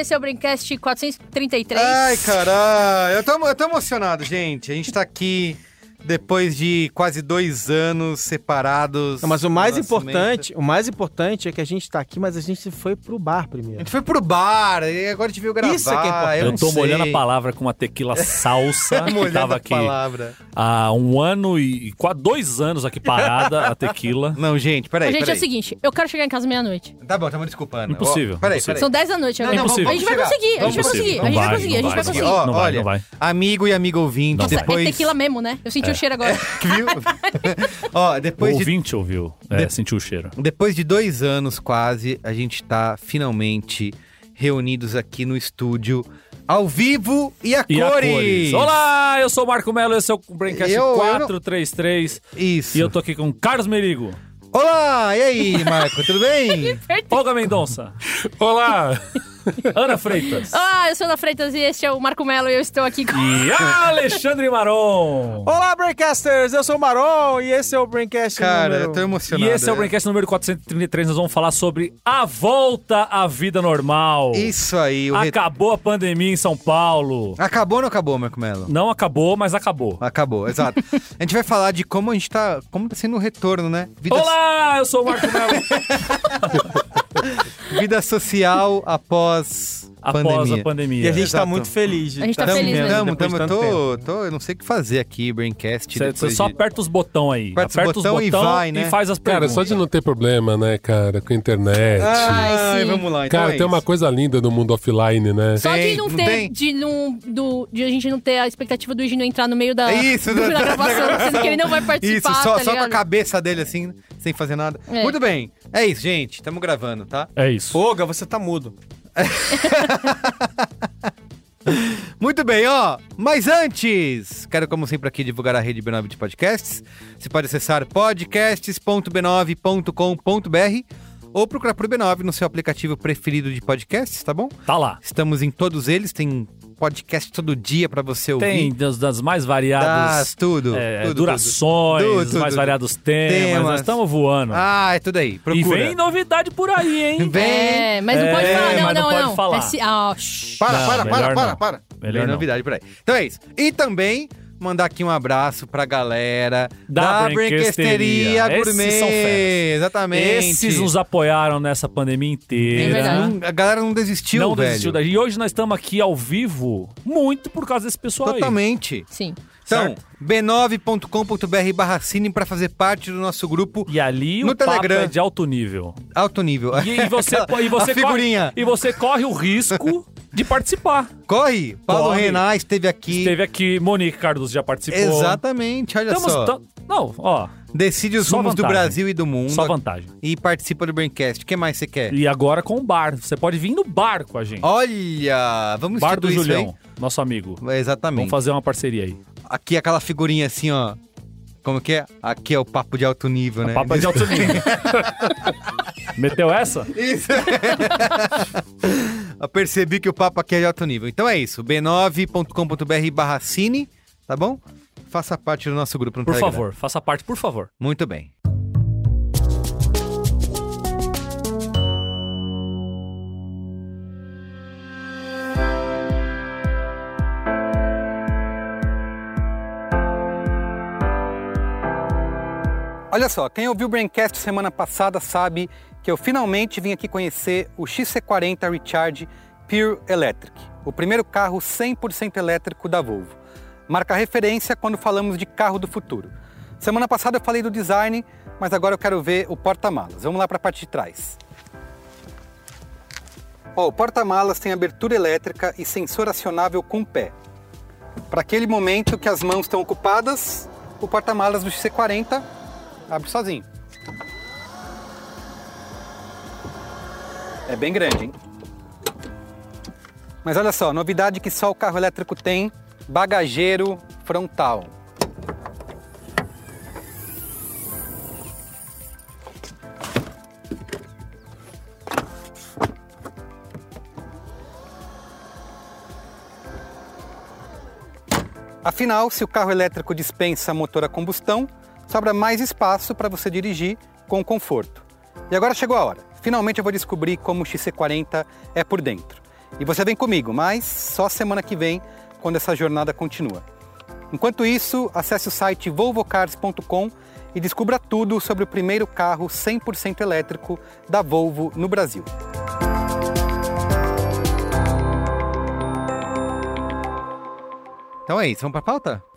esse é o Brincast 433. Ai, caralho. Eu tô, eu tô emocionado, gente. A gente tá aqui depois de quase dois anos separados. Não, mas o mais importante, o mais importante é que a gente tá aqui, mas a gente foi pro bar A primeiro. gente foi pro bar e agora a gente veio gravar. Isso é que é importante. eu Eu não tô sei. molhando a palavra com uma tequila salsa que tava a aqui palavra. há um ano e quase dois anos aqui parada a tequila. Não, gente, peraí, Gente, é peraí. o seguinte, eu quero chegar em casa meia-noite. Tá bom, tamo desculpando. Impossível, Ó, peraí, impossível. peraí. São 10 da noite agora. Não, não, Impossível. a gente vai vamos conseguir, a gente vai conseguir, a Não gente vai conseguir, a não gente vai conseguir. Ó, Não vai, olha, não vai. amigo e amigo ouvinte, Nossa, depois... é tequila mesmo, né? Eu senti o cheiro agora. Viu? Ó, O depois de, ouvinte ouviu, é, De- sentiu o cheiro. depois de dois anos quase, a gente tá finalmente reunidos aqui no estúdio, ao vivo e a E a cores. cores. Olá, eu sou o Marco Melo, esse é o Braincast Eu- eu não- 433 Isso. e eu tô aqui com Carlos Merigo. Olá, e aí, Marco, tudo bem? Olga Mendonça. Olá! Ana Freitas. Ah, eu sou Ana Freitas e este é o Marco Melo e eu estou aqui com... E Alexandre Maron. Olá, Braincasters! Eu sou o Maron e esse é o Braincast Cara, número... eu tô E emocionado. esse é o Braincast número 433, nós vamos falar sobre a volta à vida normal. Isso aí, o re- Acabou a pandemia em São Paulo. Acabou ou não acabou, Marco Melo? Não acabou, mas acabou. Acabou, exato. a gente vai falar de como a gente tá. Como tá sendo o retorno, né? Vida, Olá, eu sou o Marco Melo. vida social após, Após pandemia. a pandemia. E a gente Exato. tá muito feliz. de A gente tá tá feliz mesmo. Tamo, tamo, tanto tô, tô, eu não sei o que fazer aqui, Braincast. Você só de- aperta os botões aí. Aperta os aperta os botão e vai, né? faz as Cara, perguntas. só de não ter problema, né, cara, com a internet. Ai, vamos lá. Então cara, é tem uma isso. coisa linda no mundo offline, né? Só Tem, de não ter, tem? de, não, do, de a gente não ter a expectativa do Gino entrar no meio da, É isso, do- da- da da gravação, sendo que ele não vai Isso, participar, só, tá só com a cabeça dele assim, sem fazer nada. É. Muito bem. É isso, gente. Tamo gravando, tá? É isso. Olga, você tá mudo. Muito bem, ó. Mas antes, quero como sempre aqui divulgar a rede B9 de podcasts. Você pode acessar podcasts.b9.com.br ou procurar por B9 no seu aplicativo preferido de podcasts, tá bom? Tá lá. Estamos em todos eles, tem podcast todo dia pra você ouvir. Tem das, das mais variadas Das, tudo, é, tudo, durações, tudo. os Tudo, mais variados temas. Temas. Nós estamos voando. Ah, é tudo aí. e Procura. vem novidade por aí, hein? Vem. É, mas não pode É, falar, não, não não, pode não. falar. É se- ah. Para, Não, para, para, para, não. para. Melhor Vem não. novidade por aí. Então é isso. E também mandar aqui um abraço pra galera Da da, Brinquesteria. Brinquesteria Esses Gourmet. são feras. Exatamente. Esses nos apoiaram nessa pandemia inteira. É. Não- a galera não desistiu, não velho. desistiu da gente. E hoje nós estamos aqui ao vivo, muito por causa desse pessoal aí. Totalmente. Sim. Então, Certo. b9.com.br barra cine pra fazer parte do nosso grupo E ali No o papo Telegram. é de alto nível. alto nível. E, e você, Aquela- e, você a figurinha. Corre, e você corre o risco de participar. Corre! Paulo Corre. Renan esteve aqui. Esteve aqui, Monique Cardoso já participou. Exatamente, olha Estamos só. Não, ó, Decide os Só rumos do vantagem. Brasil e do mundo. só vantagem. E participa do Braincast. O que mais você quer? E agora com o bar. Você pode vir no bar com a gente. Olha! Vamos bar do instituir isso aí? Julião, nosso amigo. Exatamente. Vamos fazer uma parceria aí. Aqui aquela figurinha assim, ó. Como que é? Aqui é o papo de alto nível, né? Papo é de alto nível. Meteu essa? Isso. Eu percebi que o papo aqui é de alto nível. Então é isso. b9.com.br barra cine, tá bom? Faça parte do nosso grupo no Por Telegram. favor, faça parte, por favor. Muito bem. Olha só, quem ouviu o Braincast semana passada sabe que eu finalmente vim aqui conhecer o XC40 Recharge Pure Electric, o primeiro carro 100% elétrico da Volvo. Marca referência quando falamos de carro do futuro. Semana passada eu falei do design, mas agora eu quero ver o porta-malas. Vamos lá para a parte de trás. Ó, o porta-malas tem abertura elétrica e sensor acionável com pé. Para aquele momento que as mãos estão ocupadas, o porta-malas do XC40 abre sozinho. É bem grande, hein? Mas olha só, novidade que só o carro elétrico tem, bagageiro frontal. Afinal, se o carro elétrico dispensa motor a combustão, sobra mais espaço para você dirigir com conforto. E agora chegou a hora. Finalmente eu vou descobrir como o XC40 é por dentro. E você vem comigo, mas só semana que vem, quando essa jornada continua. Enquanto isso, acesse o site volvocars.com e descubra tudo sobre o primeiro carro 100% elétrico da Volvo no Brasil. Então é isso, vamos para a pauta?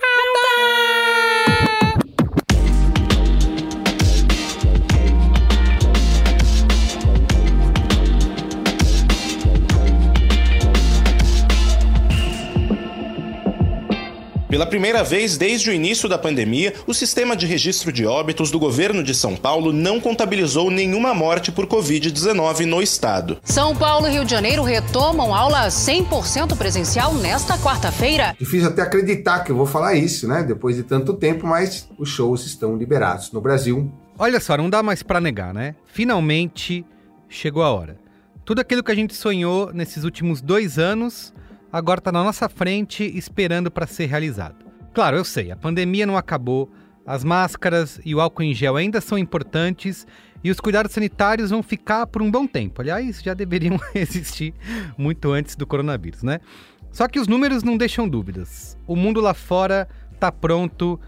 Pela primeira vez desde o início da pandemia, o sistema de registro de óbitos do governo de São Paulo não contabilizou nenhuma morte por Covid-19 no estado. São Paulo e Rio de Janeiro retomam aula 100% presencial nesta quarta-feira. Difícil até acreditar que eu vou falar isso, né? Depois de tanto tempo, mas os shows estão liberados no Brasil. Olha só, não dá mais para negar, né? Finalmente chegou a hora. Tudo aquilo que a gente sonhou nesses últimos dois anos agora está na nossa frente esperando para ser realizado. Claro, eu sei, a pandemia não acabou, as máscaras e o álcool em gel ainda são importantes e os cuidados sanitários vão ficar por um bom tempo. Aliás, já deveriam existir muito antes do coronavírus, né? Só que os números não deixam dúvidas. O mundo lá fora está pronto,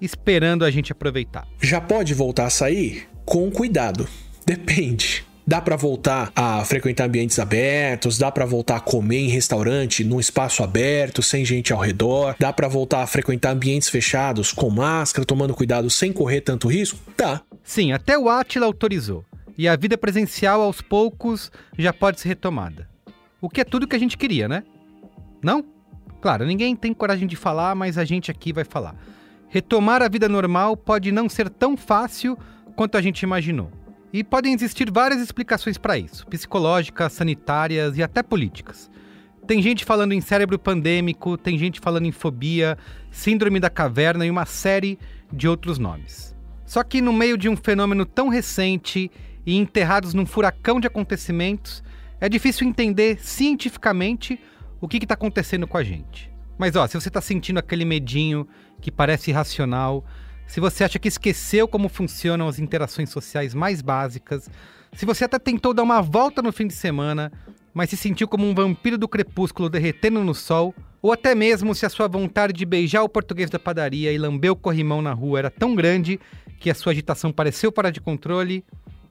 esperando a gente aproveitar. Já pode voltar a sair? Com cuidado. Depende. Dá para voltar a frequentar ambientes abertos, dá para voltar a comer em restaurante num espaço aberto, sem gente ao redor, dá para voltar a frequentar ambientes fechados com máscara, tomando cuidado sem correr tanto risco? Dá. Sim, até o Atila autorizou. E a vida presencial aos poucos já pode ser retomada. O que é tudo que a gente queria, né? Não? Claro, ninguém tem coragem de falar, mas a gente aqui vai falar. Retomar a vida normal pode não ser tão fácil quanto a gente imaginou. E podem existir várias explicações para isso: psicológicas, sanitárias e até políticas. Tem gente falando em cérebro pandêmico, tem gente falando em fobia, síndrome da caverna e uma série de outros nomes. Só que no meio de um fenômeno tão recente e enterrados num furacão de acontecimentos, é difícil entender cientificamente o que está acontecendo com a gente. Mas ó, se você está sentindo aquele medinho que parece irracional, se você acha que esqueceu como funcionam as interações sociais mais básicas, se você até tentou dar uma volta no fim de semana, mas se sentiu como um vampiro do crepúsculo derretendo no sol, ou até mesmo se a sua vontade de beijar o português da padaria e lamber o corrimão na rua era tão grande que a sua agitação pareceu fora de controle,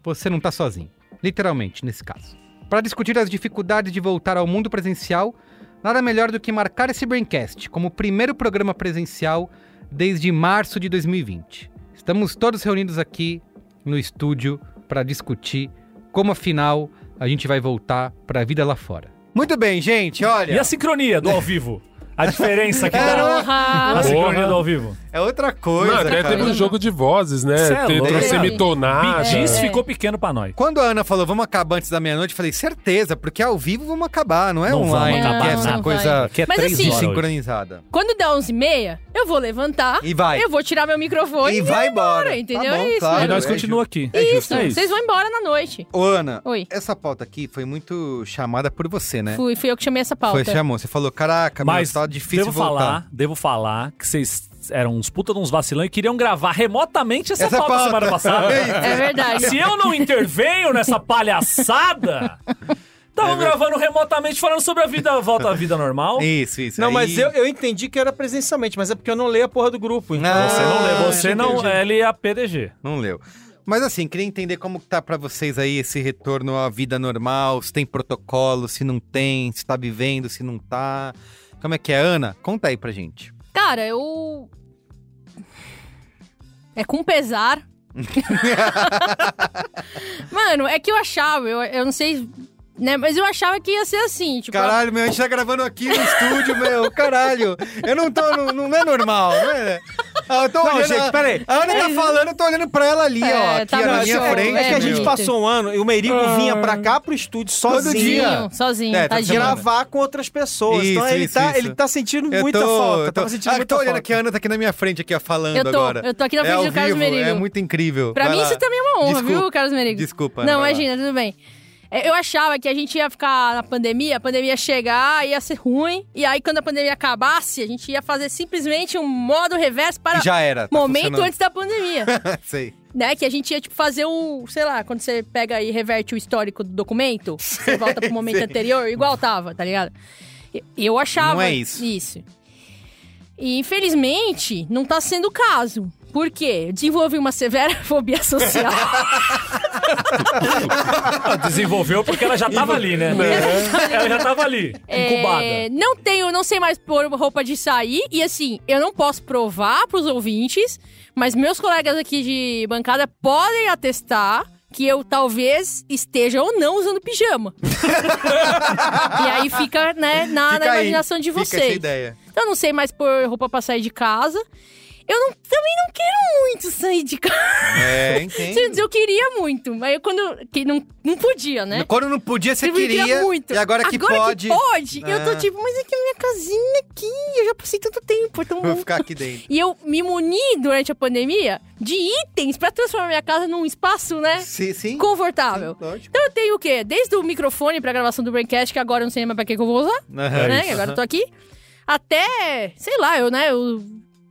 você não está sozinho. Literalmente, nesse caso. Para discutir as dificuldades de voltar ao mundo presencial, nada melhor do que marcar esse Braincast como o primeiro programa presencial desde março de 2020. Estamos todos reunidos aqui no estúdio para discutir como afinal a gente vai voltar para a vida lá fora. Muito bem, gente, olha. E a sincronia do ao vivo? A diferença que É, dá. Porra! A sincronia do ao vivo. É outra coisa, Não, até cara. teve um jogo de vozes, né? Cê é Te- louco. Trouxe semitonada. Bidis É. ficou pequeno pra nós. Quando a Ana falou, vamos acabar antes da meia-noite, eu falei, certeza, porque ao vivo vamos acabar, não é Não vamos online, acabar, que é essa não coisa Que é Mas três assim- horas hoje. sincronizada. Quando der 11h30, eu vou levantar. E vai. Eu vou tirar meu microfone E vai embora. entendeu? Tá bom, é isso. claro. E nós é continuamos aqui. É isso, justo. é isso. vocês vão embora na noite. Ô, Ana, Oi. essa pauta aqui foi muito chamada por você, né? Fui, fui eu que chamei essa pauta. Foi, chamou. Você falou, caraca, Mas meu, tá difícil devo voltar. falar, devo falar que vocês eram uns puta de uns vacilão e queriam gravar remotamente essa, Essa pauta, pauta. semana passada. É verdade. Se eu não intervenho nessa palhaçada, estavam gravando remotamente falando sobre a vida, volta à vida normal. Isso, isso. Não, aí- mas eu, eu entendi que era presencialmente, mas é porque eu não leio a porra do grupo. Então... Ah, Você não lê, você não, é a PDG. Não leu. Mas assim, queria entender como tá pra vocês aí esse retorno à vida normal, se tem protocolo, se não tem, se tá vivendo, se não tá. Como é que é, Ana? Conta aí pra gente. Cara, eu. É com pesar. Mano, é que eu achava, eu, eu não sei, né? Mas eu achava que ia ser assim, tipo... Caralho, meu, a gente tá gravando aqui no estúdio, meu. Caralho. Eu não tô. Não, não é normal, não é? Ah, eu tô Não, olhando. gente, a- peraí. A Ana tá falando, eu tô olhando pra ela ali, É, ó. Aqui tá na minha show. frente. É que a gente passou um ano e o Merigo Ah. vinha pra cá pro estúdio sozinho. dia. Sozinho, sozinho, É, tá gravar com outras pessoas. então Isso, ele, isso, tá, isso. ele tá sentindo Eu muita tô, falta. eu tô, Tava sentindo ah, eu muita tô olhando falta. aqui, a Ana tá aqui na minha frente, aqui, ó, falando Eu tô, agora. eu tô aqui na frente é do Carlos vivo, Merigo. É muito incrível. Pra Vai mim lá. isso também é uma honra, Desculpa. viu, Carlos Merigo? Desculpa, Não, imagina, tudo bem. É, Eu achava que a gente ia ficar na pandemia, a pandemia ia chegar, ia ser ruim, e aí quando a pandemia acabasse, a gente ia fazer simplesmente um modo reverso para já era. tá momento antes da pandemia. Sei. né? Que a gente ia, tipo, fazer o, sei lá, quando você pega e reverte o histórico do documento, você volta pro momento anterior, igual tava, tá ligado? Eu achava. Não é isso. Isso. E infelizmente, não tá sendo o caso. Por quê? Eu desenvolvi uma severa fobia social. Desenvolveu porque ela já tava ali, né? Ela já tava ali, incubada. É, não tenho, não sei mais pôr roupa de sair. E assim, eu não posso provar pros ouvintes, mas meus colegas aqui de bancada podem atestar que eu talvez esteja ou não usando pijama. e aí fica, né, na, na Fica aí, imaginação de fica vocês. essa ideia. Então eu não sei mais pôr roupa pra sair de casa. Eu não- também não quero muito sair de casa. É, entende? Antes eu queria muito, mas eu quando que não, não podia, né? Quando não podia, você Eu queria queria. muito. E agora que agora pode. que pode, eu tô É. tipo, mas é que a minha casinha aqui, eu já passei tanto tempo, é tão Vou ficar aqui dentro. E eu me muni durante a pandemia de itens pra transformar minha casa num espaço, né? Sim, sim. Confortável. Sim. Então eu tenho o quê? Desde o microfone pra gravação do Braincast, que agora eu não sei mais pra que, que eu vou usar, Aham. né? agora eu tô aqui. Até, sei lá, eu, né? O,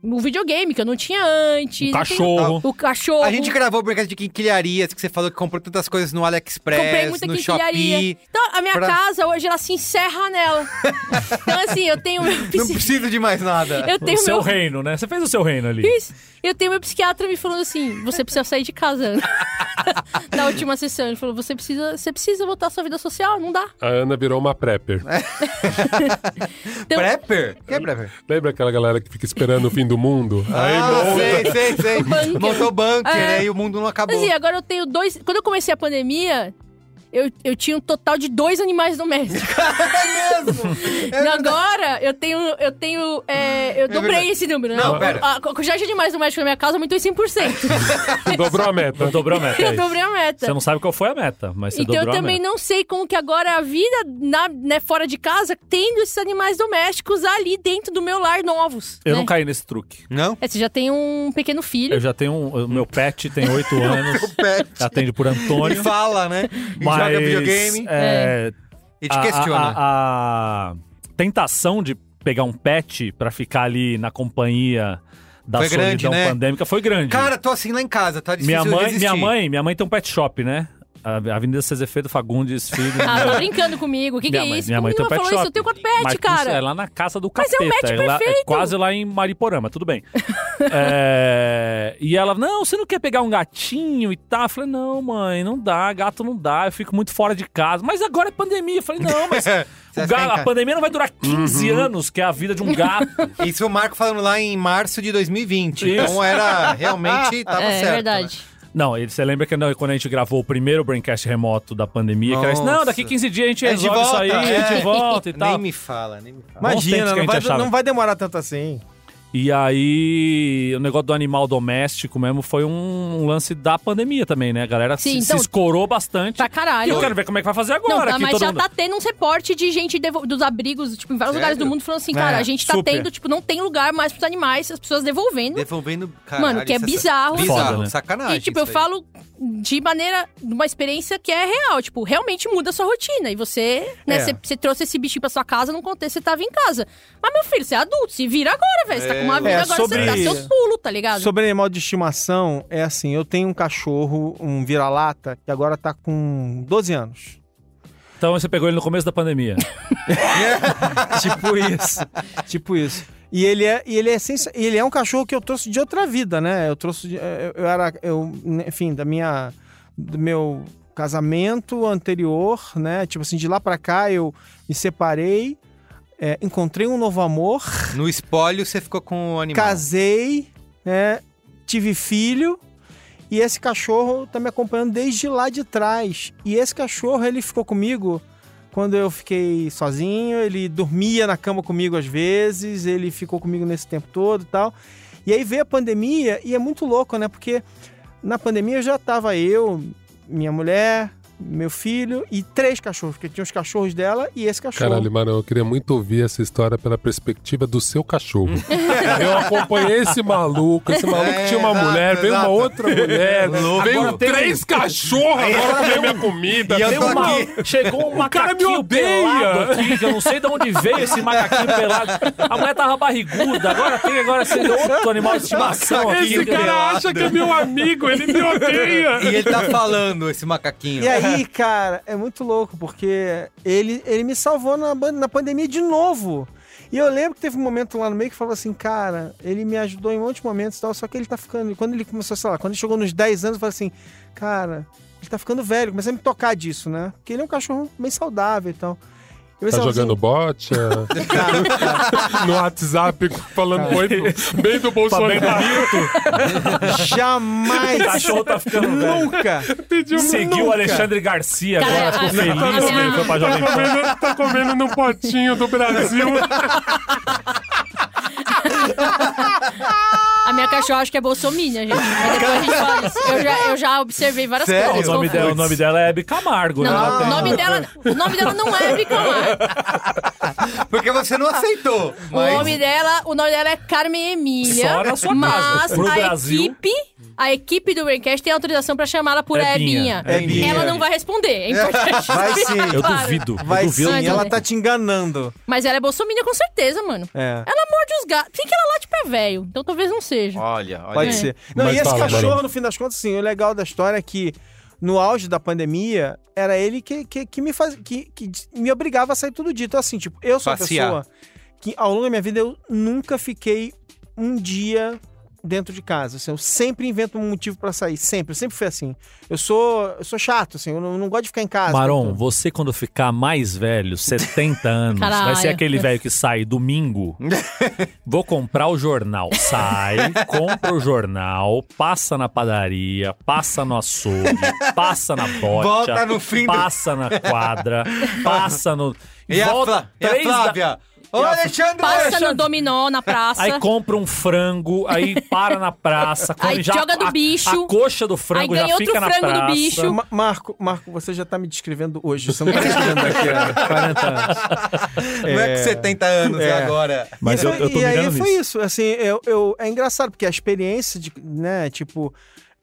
o videogame que eu não tinha antes. O cachorro. O cachorro. A gente gravou o brincadeira de quinquilharias, que você falou que comprou tantas coisas no AliExpress, Comprei muita no quinquilharia. Shopee. Então, a minha pra- casa hoje, ela se encerra nela. então, assim, eu tenho meu Não preciso de mais nada. Eu tenho O seu meu... reino, né? Você fez o seu reino ali. Isso. Eu tenho meu psiquiatra me falando assim: você precisa sair de casa. Ana." Na última sessão, ele falou: você precisa, você precisa voltar à sua vida social, não dá. A Ana virou uma prepper. Então, Prepper? Que é prepper? Lembra aquela galera que fica esperando o fim do mundo? Aí ah, monta. sei, sei, sei. Bunker. Montou bunker, É. né? E o mundo não acabou. assim, agora eu tenho dois. Quando eu comecei a pandemia. Eu, eu tinha um total de dois animais domésticos. é mesmo? É Agora eu tenho. Eu tenho. é, eu dobrei verdade. esse número, né? Não, pera. A quantidade de animais domésticos na minha casa aumentou em 100%. Dobrou a meta. Não dobrou a meta. é eu dobrei a meta. Você não sabe qual foi a meta, mas você Então eu dobrou a também meta. não sei como que agora a vida na, né, fora de casa, tendo esses animais domésticos ali dentro do meu lar novos. Eu né? não caí nesse truque. Não? É, você já tem um pequeno filho. Eu já tenho um. o Meu pet tem oito anos. Pet. Atende por E Antônio. fala, né? E mas, joga videogame. É, E te a- questiona. A, a- tentação de pegar um pet pra ficar ali na companhia da Foi solidão grande, né? pandêmica foi grande. Cara, tô assim lá em casa, tá difícil minha mãe, minha mãe, minha mãe tem um pet shop, né? A Avenida Cezefedo Fagundes Filho. Ah, tá brincando comigo. O que, que minha é mãe, isso? minha mãe tem um pet falou shop. isso, eu tenho quatro pets, Mas cara. É lá na casa do Mas é capeta. um match lá- perfeito. quase lá em Mariporama, tudo bem. É, e ela, não, você não quer pegar um gatinho e tal? Eu falei, não, mãe, não dá, gato não dá, eu fico muito fora de casa. Mas agora é pandemia. Eu falei, não, mas Você o vai ga- ficar em a pandemia não vai durar 15 anos, que é a vida de um gato. Isso o Marco falando lá em março de 2020. Isso. Então era realmente tava é, certo. é verdade. Não, você lembra que não, quando a gente gravou o primeiro Braincast remoto da pandemia, que era isso, não, Nossa. daqui 15 dias a gente É de resolve isso volta, aí, a é. gente volta e tal. Nem me fala, nem me fala. Imagina, a não vai, não vai demorar tanto assim. E aí, o negócio do animal doméstico mesmo foi um lance da pandemia também, né? A galera Sim, se, então- se escorou bastante. Pra E caralho. eu quero ver como é que vai fazer Não, agora. tá, que mas todo já mundo... tá tendo um reporte de gente devo- dos abrigos, tipo, em vários Sério? lugares do mundo, falando assim, cara, É, a gente tá super. tendo, tipo, não tem lugar mais pros animais, as pessoas devolvendo. Devolvendo, caralho, Mano, que é isso bizarro. Bizarro, Foda, né? sacanagem. E, tipo, eu falo de maneira, de uma experiência que é real. Tipo, realmente muda a sua rotina. E você, né, É. você, você trouxe esse bichinho pra sua casa num contexto que você tava em casa. Mas, meu filho, você é adulto, se vira agora, velho. Você tá com uma vida É, agora, sobre- você dá seus pulos, tá ligado? Sobre animal de estimação, é assim, eu tenho um cachorro, um vira-lata, que agora tá com 12 anos. Então você pegou ele no começo da pandemia. tipo isso. Tipo isso. E ele é, e ele é, sens- e ele é um cachorro que eu trouxe de outra vida, né? Eu trouxe, de- eu, eu era, eu, enfim, da minha, do meu casamento anterior, né? Tipo assim, de lá pra cá eu me separei, é, encontrei um novo amor, No espólio você ficou com o animal. casei, né? tive filho e esse cachorro tá me acompanhando desde lá de trás. E esse cachorro, ele ficou comigo quando eu fiquei sozinho, ele dormia na cama comigo às vezes, ele ficou comigo nesse tempo todo e tal. E aí veio a pandemia e é muito louco, né? Porque na pandemia já tava eu, minha mulher, meu filho e três cachorros, porque tinha os cachorros dela e esse cachorro. Caralho, Marão, eu queria muito ouvir essa história pela perspectiva do seu cachorro. eu acompanhei esse maluco, esse maluco É, tinha uma exato, mulher, veio uma exato. outra mulher, veio Agora tem- três cachorros agora comer minha comida. E eu uma-. Chegou um macaquinho pelado aqui, que eu não sei de onde veio esse macaquinho pelado. A mulher tava barriguda, agora tem agora esse outro animal de estimação aqui. Esse cara acha que é meu amigo, ele me odeia. E ele tá falando, esse macaquinho. E aí, cara, é muito louco, porque ele, ele me salvou na, na pandemia de novo. E eu lembro que teve um momento lá no meio que falou assim, cara, ele me ajudou em um monte de momentos e tal, só que ele tá ficando. Quando ele começou, sei lá, quando ele chegou nos 10 anos, eu falei assim, cara, ele tá ficando velho, comecei a me tocar disso, né? Porque ele é um cachorro bem saudável e tal. Tá pensava jogando bote assim, cara, no WhatsApp, falando do, bem do Bolsonaro. jamais. O cachorro tá ficando. Nunca. Pediu Seguiu o Alexandre Garcia Cara, agora, ficou feliz que ele foi pra Tá Jovem Pan. comendo, tá comendo no potinho do Brasil. A minha cachorra acho que é bolsominion, gente. Mas depois a gente fala isso. Eu já, eu já observei várias Sério? coisas. O nome, dela, o nome dela é Hebe Camargo, Não, né? o nome dela, o nome dela não é Bricamargo. Porque você não aceitou. O nome dela, o nome dela é Carmen Emília. Só na sua mas casa. Pro a Brasil. equipe, a equipe do Braincast tem autorização pra chamá-la por Ebinha. Ebinha. Ebinha. Ela não vai responder, é importante. Vai sim. Eu Claro. duvido. Vai eu duvido. sim, ela tá te enganando. Mas ela é bolsominion com certeza, mano. É. Ela morde os gatos. Tem que ela late pra velho, então talvez não seja. Olha, olha. Pode É. ser. Não, Mas e esse fala, cachorro, Barão. no fim das contas, assim, o legal da história é que no auge da pandemia, era ele que, que, que me faz, que, que me obrigava a sair todo dia. Então, assim, tipo, eu sou Passear. uma pessoa que ao longo da minha vida eu nunca fiquei um dia dentro de casa. Assim, eu sempre invento um motivo pra sair. Sempre. Eu sempre fui assim. Eu sou, eu sou chato, assim, eu não, não gosto de ficar em casa. Maron, tanto. você quando ficar mais velho, 70 anos, Caralho. vai ser aquele velho que sai domingo. Vou comprar o jornal. Sai, compra o jornal, passa na padaria, passa no açougue, passa na bocha, Volta no fim do- passa na quadra, passa no. E a, volta e a três da- Flávia? Ô, Alexandre! Passa no dominó na praça. Aí compra um frango, aí para na praça, come Aí já joga do a, bicho. A coxa do frango Aí já ganha fica outro na frango do praça. bicho. Ma- Marco, Marco, você já tá me descrevendo hoje. Você não tá me descrevendo daqui a 40 anos. Não é com 70 anos, é, É. agora. Mas e eu, foi- eu tô e aí mirando foi nisso. isso, assim, eu, eu- é engraçado, porque a experiência de, né, tipo,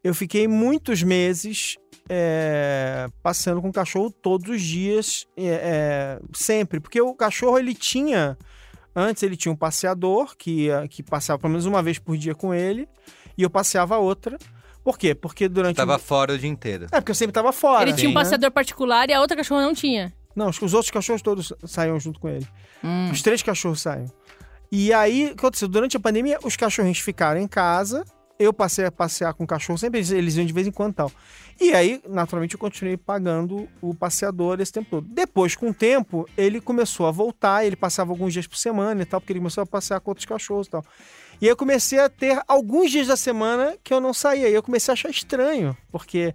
eu fiquei muitos meses é, passeando com o cachorro todos os dias, é, é, sempre, porque o cachorro, ele tinha, antes ele tinha um passeador, que, ia- que passeava pelo menos uma vez por dia com ele, e eu passeava outra, por quê? Porque durante... Tava o... fora o dia inteiro. É, porque eu sempre tava fora. Ele tinha um né? passeador particular e a outra cachorra não tinha. Não, acho que os outros cachorros todos saíam junto com ele. Hum. Os três cachorros saem. E aí, o que aconteceu? Durante a pandemia, os cachorrinhos ficaram em casa. Eu passei a passear com o cachorro, sempre eles, iam de vez em quando tal. E aí, naturalmente, eu continuei pagando o passeador esse tempo todo. Depois, com o tempo, ele começou a voltar, ele passava alguns dias por semana e tal, porque ele começou a passear com outros cachorros e tal. E aí eu comecei a ter alguns dias da semana que eu não saía. E eu comecei a achar estranho, porque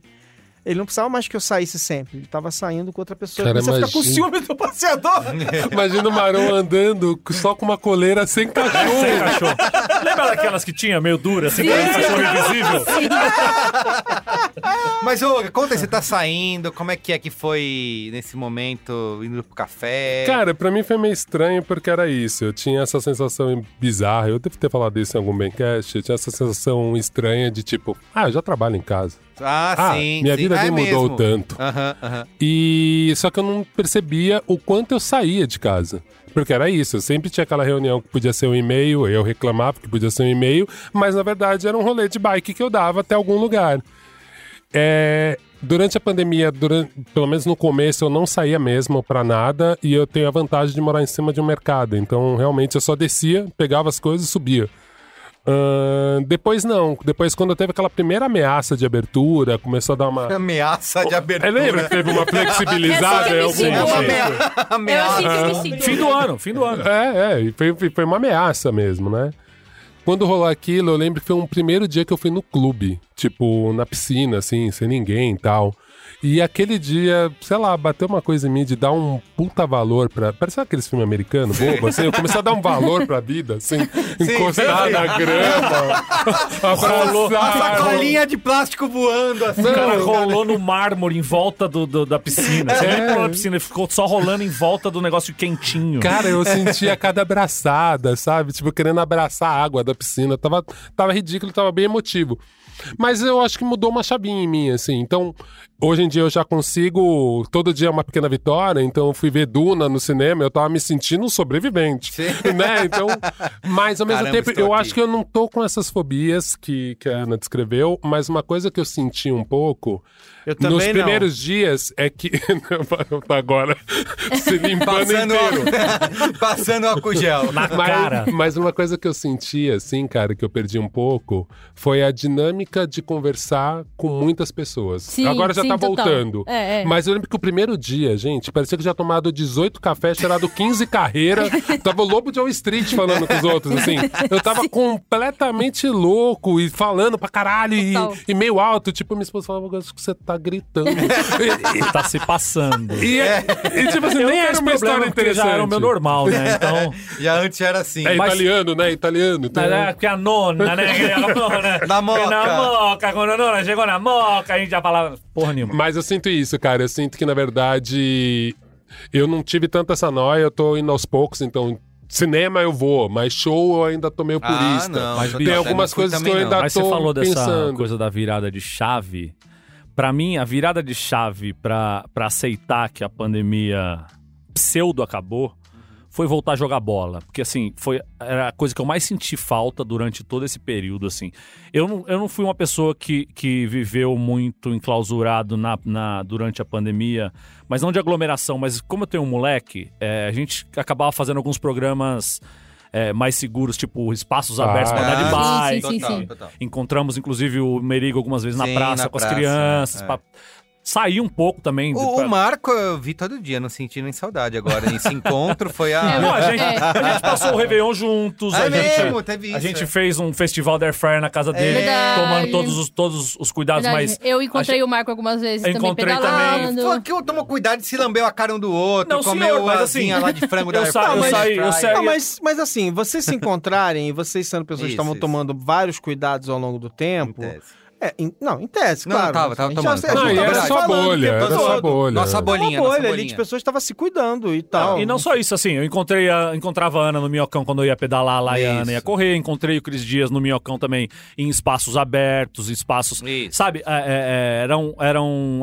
ele não precisava mais que eu saísse sempre. Ele tava saindo com outra pessoa. Cara, eu comecei a ficar com imagina- ciúme do passeador. Imagina o Marão andando só com uma coleira sem cachorro. Sem cachorro. Lembra daquelas que tinha meio dura, assim, com cachorro invisível? Mas, ô, conta aí, você tá saindo, como é que é que foi nesse momento, indo pro café? Cara, pra mim foi meio estranho porque era isso. Eu tinha essa sensação bizarra. Eu devo ter falado isso em algum Bencast. Eu tinha essa sensação estranha de tipo, ah, eu já trabalho em casa. Ah, ah, sim, minha sim. vida Ah, nem é mudou mesmo. tanto. E só que eu não percebia o quanto eu saía de casa. Porque era isso, eu sempre tinha aquela reunião que podia ser um e-mail, eu reclamava que podia ser um e-mail, mas na verdade era um rolê de bike que eu dava até algum lugar. É, durante a pandemia, durante, pelo menos no começo, eu não saía mesmo pra nada e eu tenho a vantagem de morar em cima de um mercado. Então, realmente, eu só descia, pegava as coisas e subia. Ahn, depois não. Depois, quando teve aquela primeira ameaça de abertura, começou a dar uma. Ameaça de É, abertura. lembra que teve uma flexibilizada em É algum eu momento? Eu eu ameaça. Fim do ano, fim do ano. É, é, foi, foi- foi uma ameaça mesmo, né? quando rolou aquilo, eu lembro que foi um primeiro dia que eu fui no clube, tipo, na piscina, assim, sem ninguém e tal. E aquele dia, sei lá, bateu uma coisa em mim de dar um puta valor pra. Parece aqueles filmes americanos, bobo, assim. Eu comecei a dar um valor pra vida, assim, encostar na grama, Rolou. abraçar. Sacolinha de plástico voando assim. O cara rolou no mármore em volta do, do- da piscina. Você É. nem pulou na piscina, ele ficou só rolando em volta do negócio quentinho. Cara, eu sentia cada abraçada, sabe? Tipo, querendo abraçar a água da piscina. Tava, tava ridículo, tava bem emotivo. Mas eu acho que mudou uma chavinha em mim, assim. Então, hoje em dia eu já consigo. Todo dia é uma pequena vitória. Então, eu fui ver Duna no cinema, eu tava me sentindo um sobrevivente. Né? Então, mas ao mesmo Caramba, tempo, eu aqui. acho que eu não tô com essas fobias que, que a Ana descreveu. Mas uma coisa que eu senti um pouco. Eu também Nos não. primeiros dias é que. agora se limpando Passando, inteiro. passando álcool gel. Na Mas, cara. mas uma coisa que eu senti, assim, cara, que eu perdi um pouco, foi a dinâmica de conversar com muitas pessoas. Sim, Agora já sim, tá voltando. É, é. Mas eu lembro que o primeiro dia, gente, parecia que já tomado 18 cafés, cheirado 15 carreira. tava o lobo de Wall Street falando com os outros, assim. Eu tava completamente louco e falando pra caralho e, e meio alto. Tipo, minha esposa falava, acho que você tá gritando. e, Tá se passando. e, e, tipo assim, Eu nem era uma história problema, porque interessante. Já era o meu normal, né? Então. Já antes era assim. É Mas- italiano, né? Italiano. Então... É, que a nona, né? Que a nona, Na moca. Na moca, quando a nona chegou na moca, a gente já falava porra nenhuma. Mas eu sinto isso, cara. Eu sinto que, na verdade, eu não tive tanta essa noia, eu tô indo aos poucos, então. Cinema eu vou, mas show eu ainda tô meio purista. não, Mas, Tem algumas coisas que eu não. ainda Mas tô você falou dessa pensando. coisa da virada de chave. Pra mim, a virada de chave pra aceitar que a pandemia pseudo acabou foi voltar a jogar bola. Porque, assim, foi era a coisa que eu mais senti falta durante todo esse período, assim. Eu não, eu não fui uma pessoa que, que viveu muito enclausurado na, na, durante a pandemia, mas não de aglomeração, mas como eu tenho um moleque, é, a gente acabava fazendo alguns programas é, mais seguros, tipo espaços abertos Ah, pra andar de bike. sim, sim, sim. Encontramos, inclusive, o Merigo algumas vezes na praça na com as praça, crianças. é. pra sair um pouco também. O, pra- o Marco eu vi todo dia, não senti nem saudade agora. Esse encontro foi a. Não, a, gente, É. a gente passou o Réveillon juntos. É a gente, mesmo, teve isso, A gente é. fez um festival da Air Fryer na casa dele, Verdade. tomando todos os, todos os cuidados, Verdade. mas... eu encontrei a o Marco algumas vezes Eu também encontrei pedalando. Pô, que eu tomo cuidado de se lamber a cara um do outro, Não, comer senhor, o mas assim, lá de frango da eu Air sa- Fryer. eu saí- eu saí- Não, mas, mas assim, vocês se encontrarem e vocês sendo pessoas que Isso, estavam isso. tomando vários cuidados ao longo do tempo. Em tese. É, em- não, em tese, Não, claro. tava, tava tomando, já- tava a gente Não, e era só bolha, era todo. só bolha. Nossa Uma bolinha, bolha nossa ali bolinha. de pessoas estavam se cuidando e tal. E não só isso, assim, eu encontrei a, encontrava a Ana no Minhocão quando eu ia pedalar lá e a Isso. Ana ia correr, encontrei o Cris Dias no Minhocão também em espaços abertos, espaços, Isso. sabe, é, é, é, eram, eram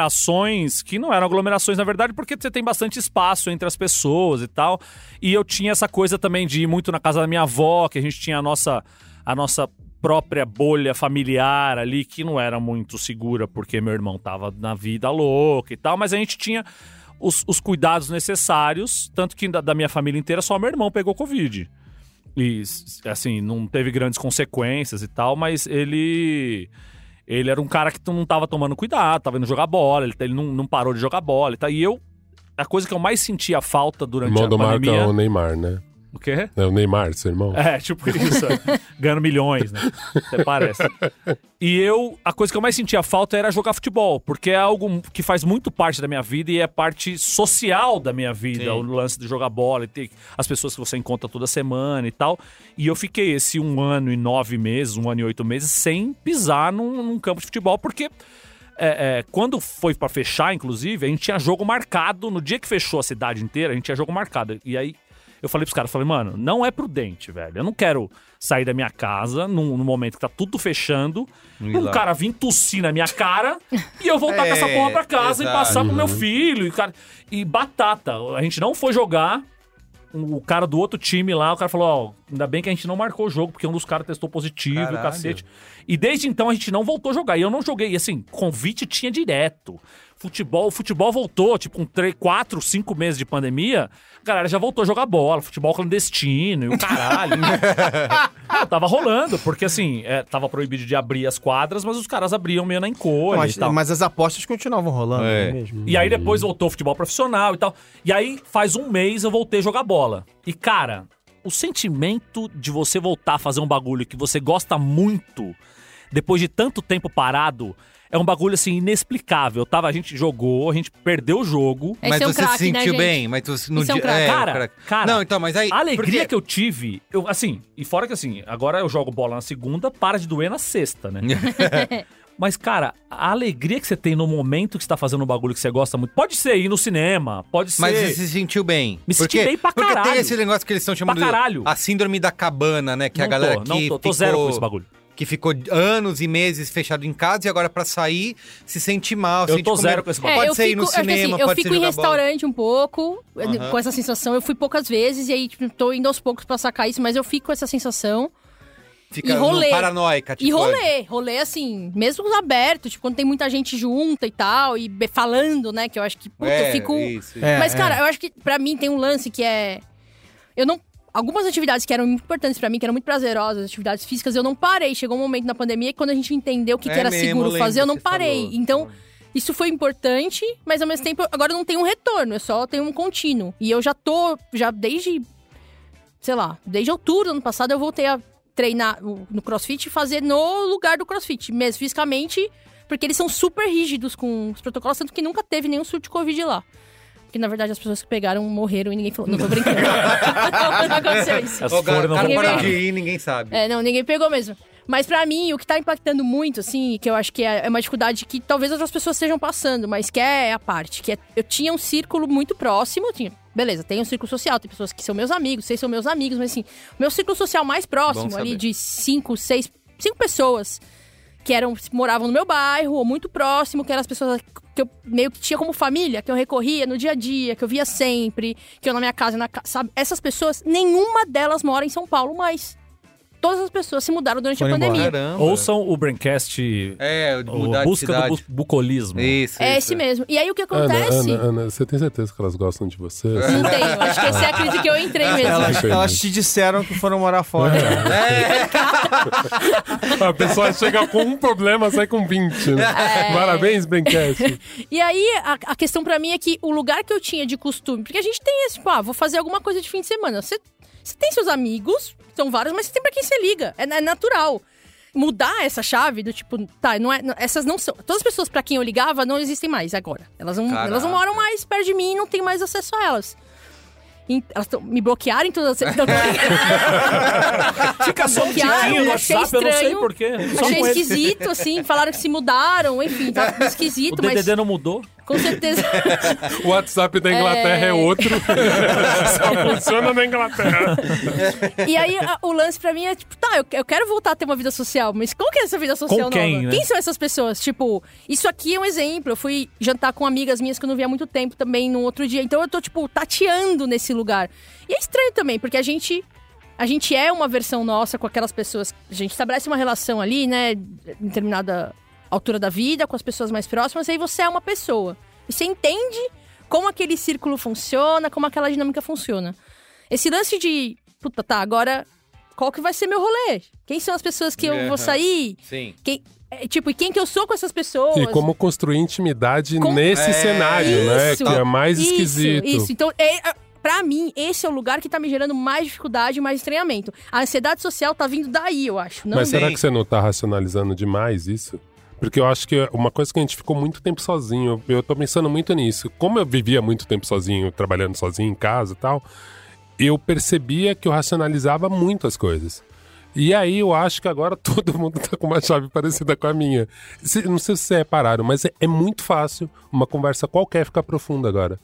aglomerações que não eram aglomerações na verdade porque você tem bastante espaço entre as pessoas e tal, e eu tinha essa coisa também de ir muito na casa da minha avó, que a gente tinha a nossa, a nossa própria bolha familiar ali que não era muito segura porque meu irmão tava na vida louca e tal, mas a gente tinha os, os cuidados necessários, tanto que da, da minha família inteira só meu irmão pegou Covid. E, assim, não teve grandes consequências e tal, mas ele. Ele era um cara que não tava tomando cuidado, tava indo jogar bola, ele, ele não, não parou de jogar bola e tal. E eu. A coisa que eu mais sentia falta durante irmão a do Marco pandemia. é o Neymar, né? O quê? É o Neymar, seu irmão. É, tipo isso. Ganhando milhões, né? Até parece. E eu, a coisa que eu mais sentia falta era jogar futebol, porque é algo que faz muito parte da minha vida e é parte social da minha vida, o lance de jogar bola e ter as pessoas que você encontra toda semana e tal. E eu fiquei esse um ano e nove meses, um ano e oito meses, sem pisar num, num campo de futebol, porque. é, é, quando foi pra fechar, inclusive, a gente tinha jogo marcado. No dia que fechou a cidade inteira, a gente tinha jogo marcado. E aí eu falei pros caras, falei, mano, não é prudente, velho. Eu não quero sair da minha casa num, num momento que tá tudo fechando, um lá. cara vir tossir na minha cara e eu voltar com essa É, porra pra casa exato. e passar pro meu filho. E, cara, e batata. A gente não foi jogar. O cara do outro time lá, o cara falou: Ó, ainda bem que a gente não marcou o jogo, porque um dos caras testou positivo e o Caralho. cacete. E desde então a gente não voltou a jogar. E eu não joguei. E assim, convite tinha direto. Futebol, o futebol voltou, tipo, com 3, 4, 5 meses de pandemia, a galera já voltou a jogar bola, futebol clandestino e o caralho. Não, tava rolando, porque assim, é, tava proibido de abrir as quadras, mas os caras abriam meio na encolha Mas, e tal. mas as apostas continuavam rolando, É. não é mesmo? E aí depois voltou o futebol profissional e tal. E aí faz um mês eu voltei a jogar bola. E cara, o sentimento de você voltar a fazer um bagulho que você gosta muito, depois de tanto tempo parado, é um bagulho assim inexplicável. Tava, a gente jogou, a gente perdeu o jogo. mas Esse é um você se craque, né, sentiu gente? bem, mas você no Isso é um dia. craque. Cara, craque. cara, Não, então, mas aí. A alegria porque- que eu tive, eu, assim, e fora que assim, agora eu jogo bola na segunda, para de doer na sexta, né? Mas, cara, a alegria que você tem no momento que você tá fazendo um bagulho que você gosta muito. Pode ser ir no cinema, pode ser. Mas você se sentiu bem. Me senti porque, bem pra Porque caralho. tem esse negócio que eles estão chamando Pra caralho. de a síndrome da cabana, né? Que a Não galera tô, que não tô, tô ficou, zero com esse bagulho. Que ficou anos e meses fechado em casa e agora pra sair se sente mal. Eu sente tô zero com esse bagulho. É, Pode eu ser ir fico, no acho que, assim, cinema, eu pode fico em jogar bola. restaurante um pouco, Aham. com essa sensação. Eu fui poucas vezes e aí tipo, tô indo aos poucos pra sacar isso, mas eu fico com essa sensação. Fica e rolê. no paranoica, tipo. e rolê, rolê assim, mesmo os abertos, tipo, quando tem muita gente junta e tal, e falando, né, que eu acho que, puta, É, eu fico... isso, isso. É, Mas, é. cara, eu acho que pra mim tem um lance que é... Eu não... Algumas atividades que eram muito importantes pra mim, que eram muito prazerosas, atividades físicas, eu não parei. Chegou um momento na pandemia que quando a gente entendeu o que, É que era mesmo, seguro fazer, eu não parei. falou. Então, isso foi importante, mas ao mesmo tempo, agora não tem um retorno, eu só tenho um contínuo. E eu já tô, já desde, sei lá, desde outubro do ano passado eu voltei a treinar no no crossfit e fazer no lugar do crossfit, mesmo fisicamente, porque eles são super rígidos com os protocolos, tanto que nunca teve nenhum surto de Covid lá. Porque, na verdade, as pessoas que pegaram morreram e ninguém falou. Não tô brincando. não aconteceu isso. As flores não pode parar. ir, ninguém sabe. É, não, ninguém pegou mesmo. Mas pra mim, o que tá impactando muito, assim, que eu acho que é é uma dificuldade que talvez outras pessoas estejam passando, mas que é a parte, que é, eu tinha um círculo muito próximo, eu tinha, beleza, tem um círculo social, tem pessoas que são meus amigos, vocês são meus amigos, mas assim, o meu círculo social mais próximo, ali de cinco, seis, cinco pessoas que eram, moravam no meu bairro, ou muito próximo, que eram as pessoas que eu meio que tinha como família, que eu recorria no dia a dia, que eu via sempre, que eu na minha casa, na casa, sabe? Essas pessoas, nenhuma delas mora em São Paulo mais. Todas as pessoas se mudaram durante Foram a pandemia. Caramba. Ouçam o Braincast, É, o Busca de do bu bucolismo. Isso, É isso. esse mesmo. E aí o que Ana, acontece? Ana, Ana, você tem certeza que elas gostam de você? Não tenho. Acho que essa é a crise que eu entrei mesmo. Elas, elas te disseram que foram morar fora. A pessoa chega com um problema, sai com 20, né? É. Parabéns, Braincast. E aí a, a questão pra mim é que o lugar que eu tinha de costume, porque a gente tem esse, tipo, ah, vou fazer alguma coisa de fim de semana. Você, você tem seus amigos, são vários, mas você tem pra quem você liga. É, é natural. Mudar essa chave do tipo, tá, não é, não- essas não são. Todas as pessoas pra quem eu ligava não existem mais agora. Elas não, Caraca. elas não moram mais perto de mim e não tenho mais acesso a elas. Em- Elas tão, me bloquearam em todas as. Fica só um Bloquearam, no achei WhatsApp, eu não sei estranho. porquê. Achei esquisito, assim. Falaram que se mudaram, enfim, tá O esquisito, mas DDD não mudou? Com certeza. O WhatsApp da Inglaterra é, outro. Só funciona na Inglaterra. E aí, a- o lance pra mim é tipo, tá, eu, eu quero voltar a ter uma vida social, mas qual que é essa vida social Com quem, nova? né? Quem são essas pessoas? Tipo, isso aqui é um exemplo. Eu fui jantar com amigas minhas que eu não via há muito tempo também no outro dia. Então eu tô, tipo, tateando nesse lugar. E é estranho também, porque a gente. A gente é uma versão nossa com aquelas pessoas. A gente estabelece uma relação ali, né? Em determinada altura da vida, com as pessoas mais próximas, e aí você é uma pessoa. E você entende como aquele círculo funciona, como aquela dinâmica funciona. Esse lance de, puta, tá, agora qual que vai ser meu rolê? Quem são as pessoas que eu Aham. vou sair? Sim. Quem, é, tipo, e quem que eu sou com essas pessoas? E como construir intimidade Com- nesse É, cenário, né? isso, Que é mais isso, esquisito. Isso, então, é, é, pra mim, esse é o lugar que tá me gerando mais dificuldade e mais estranhamento. A ansiedade social tá vindo daí, eu acho. Não Mas será que você não tá racionalizando demais isso? Porque eu acho que uma coisa que a gente ficou muito tempo sozinho, eu tô pensando muito nisso. Como eu vivia muito tempo sozinho, trabalhando sozinho em casa e tal, eu percebia que eu racionalizava muito as coisas. E aí eu acho que agora todo mundo tá com uma chave parecida com a minha. Não sei se vocês repararam, mas é, é muito fácil uma conversa qualquer ficar profunda agora.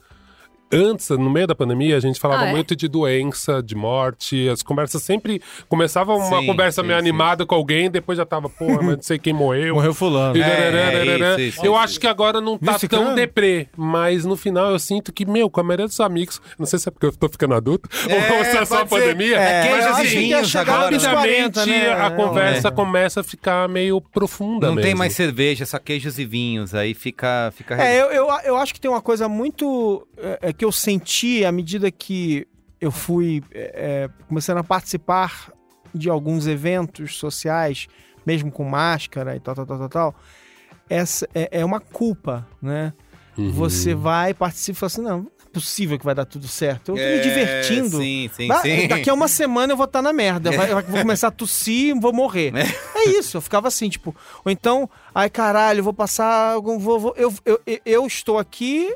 Antes, no meio da pandemia, a gente falava Ah, é? muito de doença, de morte. As conversas sempre começavam uma Sim, conversa sim, meio sim. animada com alguém, depois já tava, pô, mas não sei quem morreu. Morreu fulano. É, darararararã. isso, isso, eu acho que agora não tá Mysticando? tão deprê, mas no final eu sinto que, meu, com a maioria dos amigos, não sei se é porque eu tô ficando adulto ou se é só a pandemia, É, mas assim, é né? 40, rapidamente né? a Não, conversa é. começa a ficar meio profunda Não mesmo. tem mais cerveja, só queijos e vinhos. Aí fica. fica É, eu, eu, eu acho que tem uma coisa muito. É, é, que eu senti à medida que eu fui é, é, começando a participar de alguns eventos sociais, mesmo com máscara e tal, tal, tal, tal, tal. Essa é, é uma culpa, né? você vai, participa e fala assim, não, não é possível que vai dar tudo certo. Eu tô me É, divertindo. sim, sim, sim. Daqui a uma semana eu vou estar na merda. Vai, vou começar a tossir e vou morrer. É. isso, eu ficava assim, tipo. Ou então, ai caralho, eu vou passar. algum- Vou, vou- eu, eu, eu, eu estou aqui.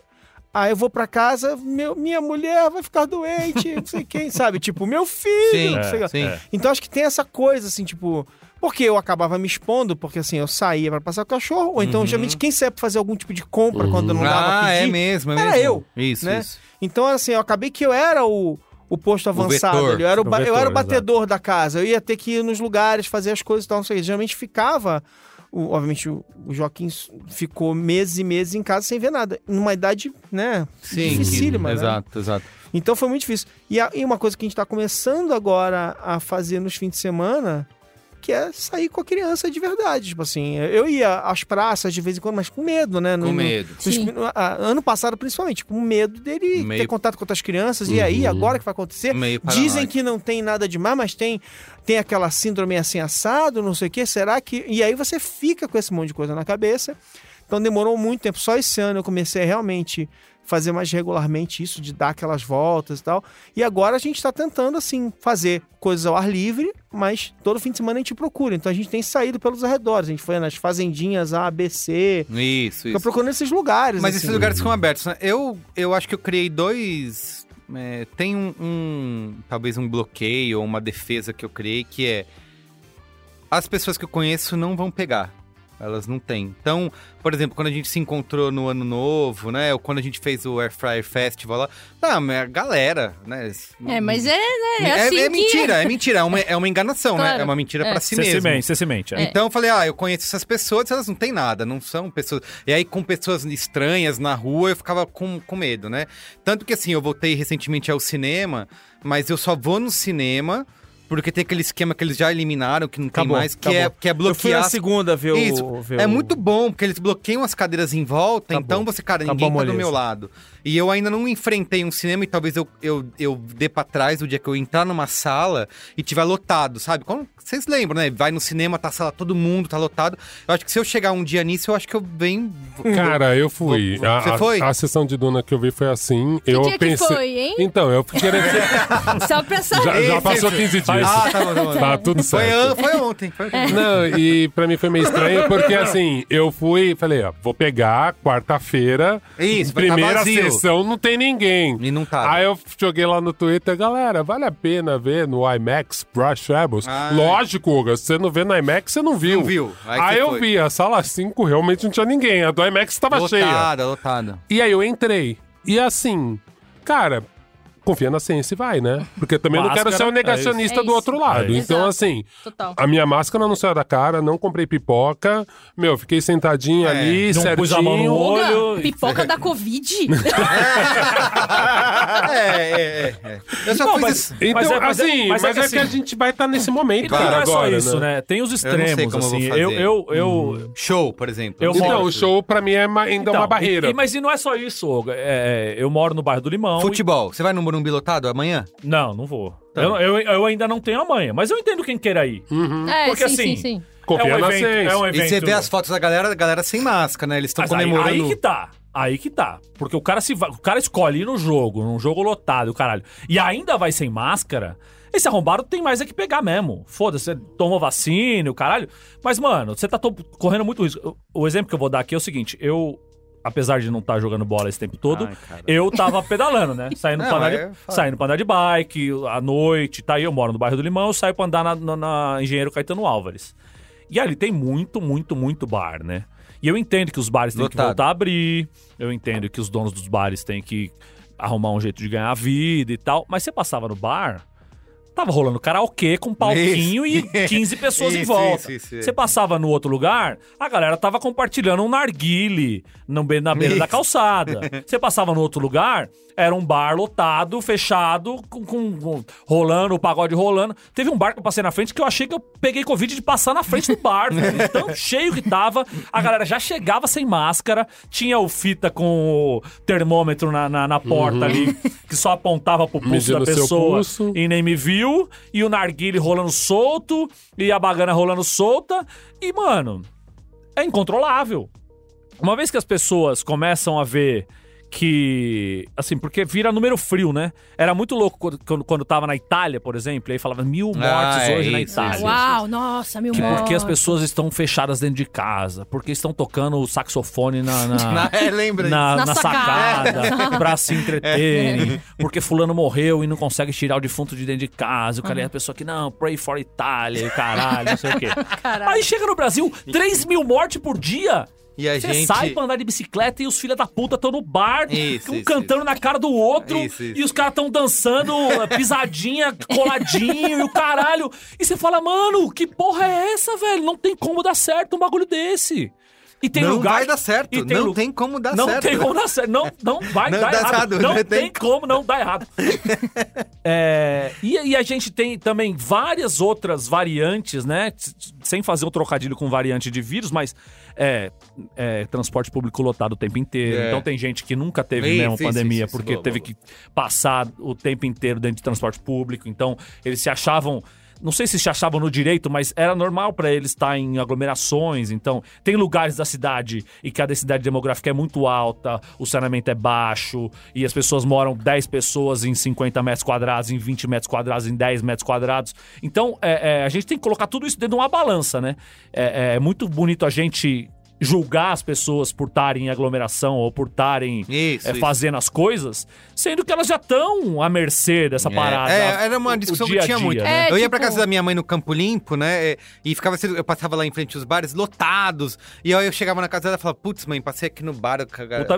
Aí eu vou pra casa, meu, minha mulher vai ficar doente, não sei quem, sabe? Tipo, meu filho, Sim, não sei é, sim. Então acho que tem essa coisa, assim, tipo. Porque eu acabava me expondo, porque assim, eu saía pra passar o cachorro, ou então, geralmente, quem saia pra fazer algum tipo de compra quando não dava Uhum. Ah, pra pedir, é mesmo, é era mesmo. eu. Isso, né? isso. Então, assim, eu acabei que eu era o, o posto avançado vetor. ali. Eu era o, O ba- eu vetor, era o batedor da casa. Eu ia ter que ir nos lugares, fazer as coisas e tal, não sei. o. Geralmente ficava. O- obviamente, o, o Joaquim ficou meses e meses em casa sem ver nada. Numa idade, né? Sim, dificílima, né? exato, exato. Então foi muito difícil. E, a- e uma coisa que a gente tá começando agora a fazer nos fins de semana, que é sair com a criança de verdade. Tipo assim, eu ia às praças de vez em quando, mas com medo, né? No- Com no- medo. nos- Sim. a- ano passado, principalmente, com medo dele Meio- ter contato com outras crianças. E aí, agora que vai acontecer? Meio Dizem que não tem nada demais, mas tem, tem aquela síndrome assim assado, não sei o quê. Será que. E aí você fica com esse monte de coisa na cabeça. Então demorou muito tempo. Só esse ano eu comecei a realmente fazer mais regularmente isso, de dar aquelas voltas e tal. E agora a gente está tentando, assim, fazer coisas ao ar livre, mas todo fim de semana a gente procura. Então a gente tem saído pelos arredores. A gente foi nas fazendinhas A, B, C. Isso, isso. procurando esses lugares. Mas assim. esses lugares ficam abertos. né? Eu, eu acho que eu criei dois. é, tem um, um- Talvez um bloqueio ou uma defesa que eu criei que é. As pessoas que eu conheço não vão pegar. Elas não têm. Então, por exemplo, quando a gente se encontrou no Ano Novo, né? Ou quando a gente fez o Air Fryer Festival lá. Não, mas a galera, né? É, mas é, né? É, É, assim é que- mentira, é mentira. É uma, é uma enganação, né? Claro. É uma mentira É. pra si Você mesmo. você semente. é. Então eu falei, ah, eu conheço essas pessoas, elas não têm nada, não são pessoas. E aí, com pessoas estranhas na rua, eu ficava com, com medo, né? Tanto que assim, eu voltei recentemente ao cinema, mas eu só vou no cinema. Porque tem aquele esquema que eles já eliminaram, que não Acabou, tem mais, que, acabou. é, que é Eu fui bloquear. na segunda ver o. Isso. ver É o- muito bom, porque eles bloqueiam as cadeiras em volta, Acabou. então você, cara, Acabou ninguém a tá do meu lado. E eu ainda não enfrentei um cinema e talvez eu, eu, eu dê pra trás o dia que eu entrar numa sala e tiver lotado, sabe? Quando, vocês lembram, né? Vai no cinema, tá a sala, todo mundo tá lotado. Eu acho que se eu chegar um dia nisso, eu acho que eu venho. Cara, eu fui. Vou- A, você a- foi? A, sessão de Duna que eu vi foi assim. eu dia que pensei. foi, hein? Então, eu fui querendo. Só pra saber. já já passou 15 dias. Ah, tá bom, tá bom. Tá tudo Foi, certo. an- foi ontem. Foi ontem. Não, e pra mim foi meio estranho, porque assim, eu fui, falei, ó, vou pegar quarta-feira, Isso, vai tá primeira vazio. Sessão, não tem ninguém. E não tá. Aí eu joguei lá no Twitter, galera, vale a pena ver no IMAX Brush Rebels? Ah. Lógico, Hugo, se você não vê no IMAX, você não viu. Não viu. Aí Aí, eu foi. vi, a sala 5 realmente não tinha ninguém, a do IMAX tava cheia. Lotada, lotada. E aí eu entrei. E assim, cara, confia na ciência e vai, né? Porque também eu não quero Máscara, ser um negacionista é do outro lado. É então, Exato. assim, Total. a minha máscara não saiu da cara, não comprei pipoca. Meu, fiquei sentadinho É, ali, não certinho. pus a mão no olho. Pipoca da Covid? é, é, é, é. Eu só Não, fiz mas- isso. Então, Mas é- mas é- assim, mas mas, é é, que que a assim- gente vai estar nesse momento, E não cara, é só agora, isso, né? né? Tem os Eu não sei extremos, eu vou assim. fazer. Eu, eu, eu, Show, por exemplo. Eu Então, moro- o show pra mim é ainda uma barreira. e- mas e não é só isso, Olga. É, eu moro no bairro do Limão. e- Futebol. Você vai no Morumbi lotado amanhã? Não, não vou. Tá. Eu, eu, eu ainda não tenho a manha, mas eu entendo quem queira ir. É, Porque sim, assim, sim, sim. Confia é um na evento, é um E evento. você vê as fotos da galera, a galera sem máscara, né? Eles estão Mas aí, comemorando. aí que tá. Aí que tá. Porque o cara se va- o cara escolhe ir no jogo, num jogo lotado, caralho. E ainda vai sem máscara. Esse arrombado tem mais é que pegar mesmo. Foda-se, você tomou vacina, o caralho. Mas, mano, você tá to- correndo muito risco. O exemplo que eu vou dar aqui é o seguinte: eu, apesar de não estar jogando bola esse tempo todo, Ai, eu tava pedalando, né? Saindo, Não, pra andar é de, foda. saindo pra andar de bike, à noite, tá aí. Eu moro no bairro do Limão, eu saio pra andar na, na- na Engenheiro Caetano Álvares. E ali tem muito, muito, muito bar, né? E eu entendo que os bares têm que voltar a abrir, eu entendo que os donos dos bares têm que arrumar um jeito de ganhar vida e tal, mas você passava no bar, tava rolando karaokê com palquinho Isso. e 15 pessoas em Isso, volta. isso. Você passava no outro lugar, a galera tava compartilhando um narguile na beira da calçada. Você passava no outro lugar, era um bar lotado, fechado, com, com- com- rolando, o pagode rolando. Teve um bar que eu passei na frente que eu achei que eu peguei Covid de passar na frente do bar, velho. Tão cheio que tava. A galera já chegava sem máscara, tinha o fita com o termômetro na, na, na porta ali, que só apontava pro pulso Medindo da pessoa pulso. e nem me viu, e o narguile rolando solto, e a bagana rolando solta, e, mano, é incontrolável. Uma vez que as pessoas começam a ver que. Assim, porque vira número frio, né? Era muito louco quando, quando, tava na Itália, por exemplo, e aí falava mil mortes Ah, é hoje na isso, Itália. Uau, nossa, mil Que mortes. porque as pessoas estão fechadas dentro de casa, porque estão tocando o saxofone na, na, Na- é, lembra na, Na na sacada. sacada pra se entreterem, porque fulano morreu e não consegue tirar o defunto de dentro de casa, o cara é a pessoa que, não, pray for Itália, caralho, não sei o quê. Aí chega no Brasil, 3 mil mortes por dia. E a Você gente. sai pra andar de bicicleta e os filha da puta estão no bar, Isso, um isso, cantando na cara do outro, Isso, isso. e os caras estão dançando pisadinha, coladinho e o caralho. E você fala, mano, que porra é essa, velho? Não tem como dar certo um bagulho desse. E tem não lugar vai dar certo. tem não lu- tem como dar não certo. tem como dar certo. Não, não vai Não dar errado. errado, Não não tem tem- como não dar errado. É, e, e a gente tem também várias outras variantes, né? Sem fazer o trocadilho com variante de vírus, mas é, é, transporte público lotado o tempo inteiro. É. Então tem gente que nunca teve Isso, mesmo isso, pandemia isso, isso. porque Boa, teve boa, que passar o tempo inteiro dentro de transporte público. Então eles se achavam. Não sei se se achavam no direito, mas era normal pra eles estar em aglomerações. Então, tem lugares da cidade e que a densidade demográfica é muito alta, o saneamento é baixo, e as pessoas moram 10 pessoas em 50 metros quadrados, em 20 metros quadrados, em 10 metros quadrados. Então, é, é, a gente tem que colocar tudo isso dentro de uma balança, né? É, é muito bonito a gente julgar as pessoas por estarem em aglomeração ou por estarem Isso, é, isso. fazendo as coisas, sendo que elas já estão à mercê dessa parada. É, era uma discussão dia que tinha dia, muito. né? É, eu ia pra tipo- casa da minha mãe no Campo Limpo, né? E ficava eu passava lá em frente os bares lotados. E aí eu chegava na casa dela e falava, putz, mãe, passei aqui no bar.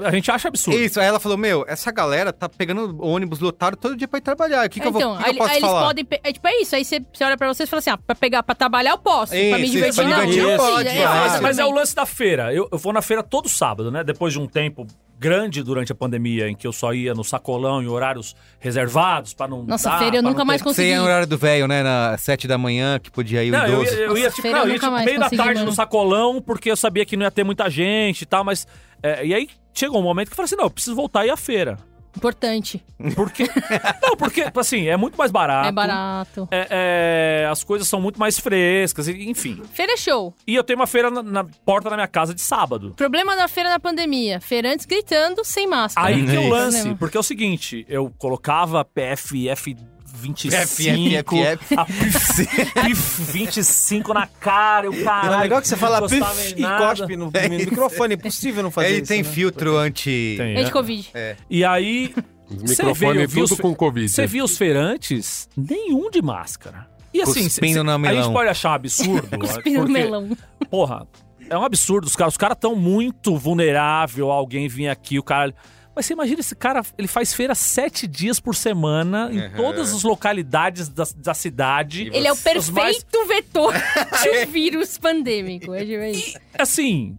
A gente acha absurdo. Isso, aí ela falou, meu, essa galera tá pegando ônibus lotado todo dia pra ir trabalhar. O que, que eu vou então, que aí, eu posso aí eles falar? podem. pe- É tipo, é isso. Aí você, você olha pra vocês e fala assim: ah, pra pegar, pra trabalhar eu posso. pra me Isso, divertir, pra não. divertir Não, pode, é. Mas, mas é o lance da feira. Eu, eu vou na feira todo sábado, né? Depois de um tempo grande durante a pandemia, em que eu só ia no sacolão em horários reservados pra não. Nossa, dar, feira eu nunca mais ter- consegui. Você ia no horário do velho, né? Na sete da manhã, que podia ir o Não, eu ia, eu ia, Nossa, tipo, feira não, eu ia, tipo, meio da tarde mano. no sacolão, porque eu sabia que não ia ter muita gente e tal, mas. é, e aí chegou um momento que eu falei assim: não, eu preciso voltar a ir à feira. Importante. Porque. não, porque, assim, é muito mais barato. É barato. É, é, as coisas são muito mais frescas, enfim. Feira é show. E eu tenho uma feira na, na porta da minha casa de sábado. Problema da feira na pandemia. Feirantes gritando sem máscara. Aí que o Isso. lance, porque é o seguinte, eu colocava PFF 25, PFF. a PIF, PIF 25 na cara, o caralho. É legal que você fala pif e cospe no, no microfone. É impossível não fazer Ele isso. tem né? filtro anti... Tem, É de né? Covid. E aí, Os Você microfones vi tudo os- com Covid. você via os feirantes, nenhum de máscara. E assim, cê- Cuspindo cê- no a melão. gente pode achar um absurdo. Cuspindo no porque, melão. Porra, é um absurdo. Os caras os estão muito vulnerável a alguém vir aqui, o cara. Mas você imagina esse cara, ele faz feira sete dias por semana em Uhum. todas as localidades da, da cidade. Ele é o Os mais- perfeito vetor de um vírus pandêmico. É isso. Assim,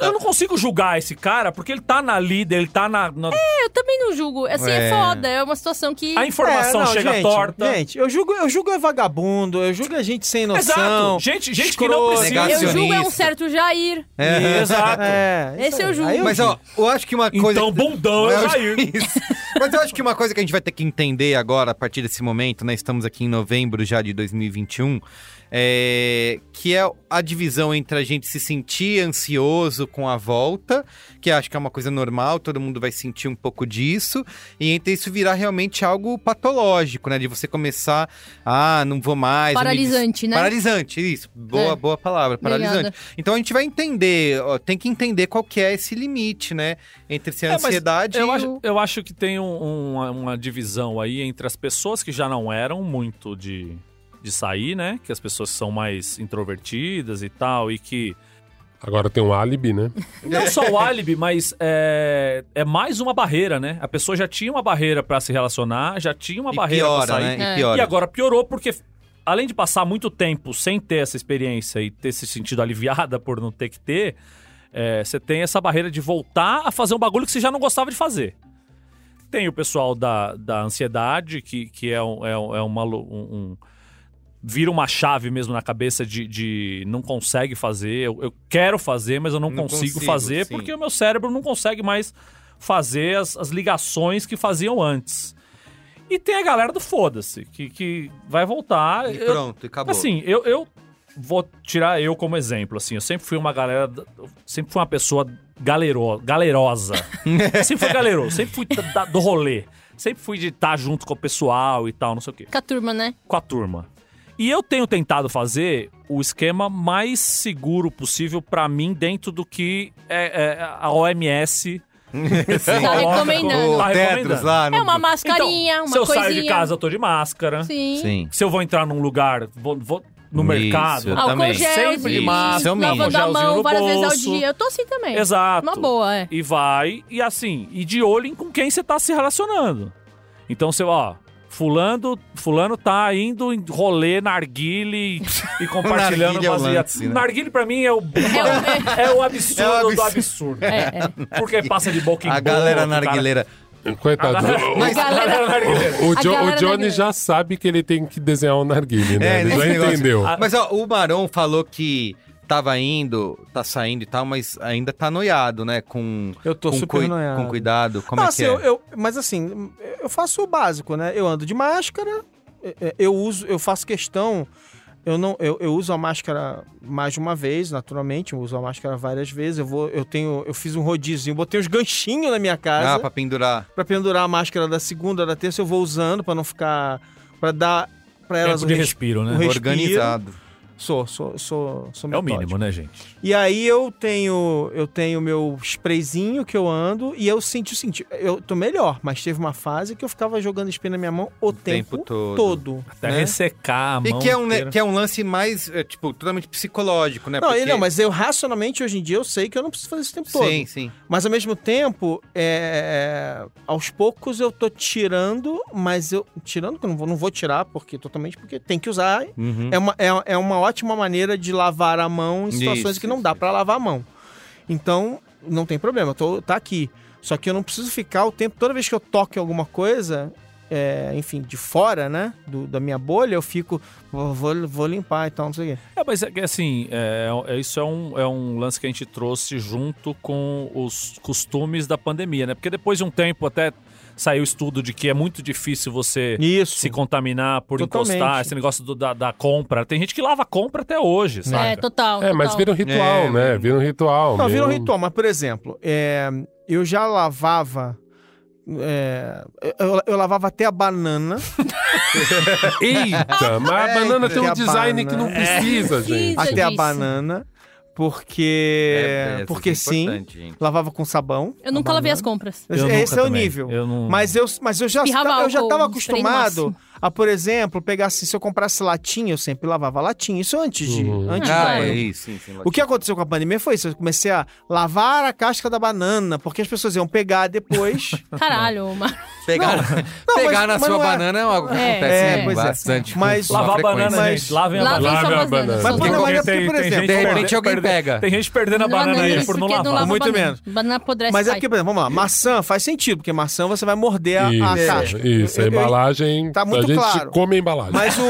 eu não consigo julgar esse cara porque ele tá na líder, ele tá na. na- Eu também não julgo. Assim, é, É. foda. É uma situação que. A informação É, não, chega gente, torta. Gente, eu julgo, eu julgo é vagabundo, eu julgo a gente sem noção. Exato. Gente, gente que não escroto. precisa. Eu julgo é um certo Jair. É. Exato. É, Esse eu julgo. Mas, ó, eu acho que uma coisa... Então, bundão é o Jair. Mas eu acho que uma coisa que a gente vai ter que entender agora, a partir desse momento, né? Estamos aqui em novembro já de 2021, é, que é a divisão entre a gente se sentir ansioso com a volta, que acho que é uma coisa normal, todo mundo vai sentir um pouco disso, e entre isso virar realmente algo patológico, né? De você começar, ah, não vou mais. Paralisante, né? Paralisante, isso. Boa, É. boa palavra, paralisante. Obrigada. Então a gente vai entender, ó, tem que entender qual que é esse limite, né? Entre ser É, ansiedade eu e acho, o... eu acho que tem um- uma, uma divisão aí entre as pessoas que já não eram muito de, de sair, né? Que as pessoas são mais introvertidas e tal, e que. Agora tem um álibi, né? Não só o álibi, mas é, é mais uma barreira, né? A pessoa já tinha uma barreira pra se relacionar, já tinha uma e barreira piora, pra sair. né? É. E piora. E agora piorou porque, além de passar muito tempo sem ter essa experiência e ter se sentido aliviada por não ter que ter, é, você tem essa barreira de voltar a fazer um bagulho que você já não gostava de fazer. Tem o pessoal da, da ansiedade, que, que é, um, é, um- é uma, um, um- Vira uma chave mesmo na cabeça de, de não consegue fazer. Eu, eu quero fazer, mas eu não, Não consigo, consigo, fazer sim. porque o meu cérebro não consegue mais fazer as, as ligações que faziam antes. E tem a galera do foda-se, que, que vai voltar. E Eu- pronto, acabou. Assim, eu, eu vou tirar eu como exemplo, assim. Eu sempre fui uma galera. eu Sempre fui uma pessoa galero, galerosa. sempre fui galeroso, sempre fui da- da- do rolê. Sempre fui de estar junto com o pessoal e tal, não sei o quê. Com a turma, né? Com a turma. E eu tenho tentado fazer o esquema mais seguro possível pra mim dentro do que é, é, a OMS Tá recomendando. O Tá Tetris recomendando. lá. no- É uma mascarinha, Então, se uma eu coisinha. saio de casa, eu tô de máscara. Sim. Sim. Se eu vou entrar num lugar, vou, vou no Isso, mercado. eu Álcool também. gel, Sempre de máscara, lavando a mão várias vezes ao bolso. dia. Eu tô assim também. Exato. Uma boa, é. E vai, e assim, e de olho em com quem você tá se relacionando. Então você, ó, fulano, fulano tá indo em rolê, narguile e, e compartilhando Narguile é o umas lance, né? Narguile pra mim é o, é, o absurdo É o do absurdo. absurdo. É, Porque passa de boca em A boca. galera cara. narguileira. Coitado. Mas- A galera- narguileira. O, A Jo- o galera Johnny já sabe que ele tem que desenhar um narguile, né? É, ele já negócio. entendeu. Mas ó, o Barão falou que tava indo, tá saindo e tal, mas ainda tá noiado, né? Com, Eu tô com, super noiado. com cuidado. Como Não, é assim, que é? eu- eu- mas assim, eu faço o básico, né? Eu ando de máscara, é, é, eu uso, eu faço questão. Eu não, eu, eu uso a máscara mais de uma vez, naturalmente. Eu uso a máscara várias vezes. Eu vou, eu tenho, eu fiz um rodízio, botei uns ganchinhos na minha casa Ah, pra pendurar. pra pendurar a máscara da segunda, da terça. Eu vou usando pra não ficar, Pra dar pra elas Tempo de um res- respiro, né? um respiro. Organizado. Sou, sou, sou, sou É o metódico. mínimo, né, gente? E aí eu tenho eu tenho meu sprayzinho que eu ando e eu senti o seguinte, eu tô melhor, mas teve uma fase que eu ficava jogando spray na minha mão o, tempo, tempo todo. todo. Até né? ressecar a E mão que é, um, inteira. que é um lance mais, é, tipo, totalmente psicológico, né? Não, Porque- não, mas eu racionalmente hoje em dia eu sei que eu não preciso fazer isso o tempo todo. Sim, sim. Mas ao mesmo tempo, é, aos poucos eu tô tirando, mas eu. Tirando, que eu não vou, não vou tirar, porque totalmente, porque tem que usar. Uhum. É, uma, é, é uma ótima maneira de lavar a mão em situações Isso, que não isso, dá pra lavar a mão. Então, não tem problema, tô, tá aqui. Só que eu não preciso ficar o tempo, toda vez que eu toco em alguma coisa, é, enfim, de fora, né, do- da minha bolha, eu fico, vou, vou, vou limpar e tal, não sei o quê. É, mas é que, assim, é, é- isso é um, é um lance que a gente trouxe junto com os costumes da pandemia, né? Porque depois de um tempo até saiu estudo de que é muito difícil você Isso. se contaminar por Totalmente. encostar, esse negócio do- da, da compra. Tem gente que lava a compra até hoje, sabe? É, total. É, mas total. vira um ritual, É, né? Vira um ritual. Não, vira um ritual, mas por exemplo, é, eu já lavava. é, eu, eu lavava até a banana. Eita, mas a É, banana tem tem um design que não banana. precisa, É. gente. Até a banana. Porque. É, é, porque isso é sim. gente. Lavava com sabão. Eu nunca lavei as compras. Esse, Eu nunca esse é o também. nível. Eu não- Mas eu, mas eu já Espirrava eu já no acostumado máximo. A, por exemplo, pegar assim, se eu comprasse latinha, eu sempre lavava latinha. Isso antes de. Uhum. Antes Ah, da é isso. Sim, sim, O que aconteceu com a pandemia foi isso. Eu comecei a lavar a casca da banana, porque as pessoas iam pegar depois. Caralho, mano. Pegar, Não, pegar mas- na mas sua não é- banana é algo que É, acontece é, pois é. bastante. com Mas- uma Lavar a banana, Mas- gente. Lavem a Lavem banana. Lave sua a banana. Mas, por é porque, por exemplo, De repente alguém pega. Tem gente perdendo a Não, banana não, aí isso por não lavar. lava Muito menos. Banana apodrece. Mas é porque, por exemplo, vamos lá, maçã faz sentido, porque maçã você vai morder a, casca. isso. A embalagem. tá muito a gente claro. come a embalagem. Mas o,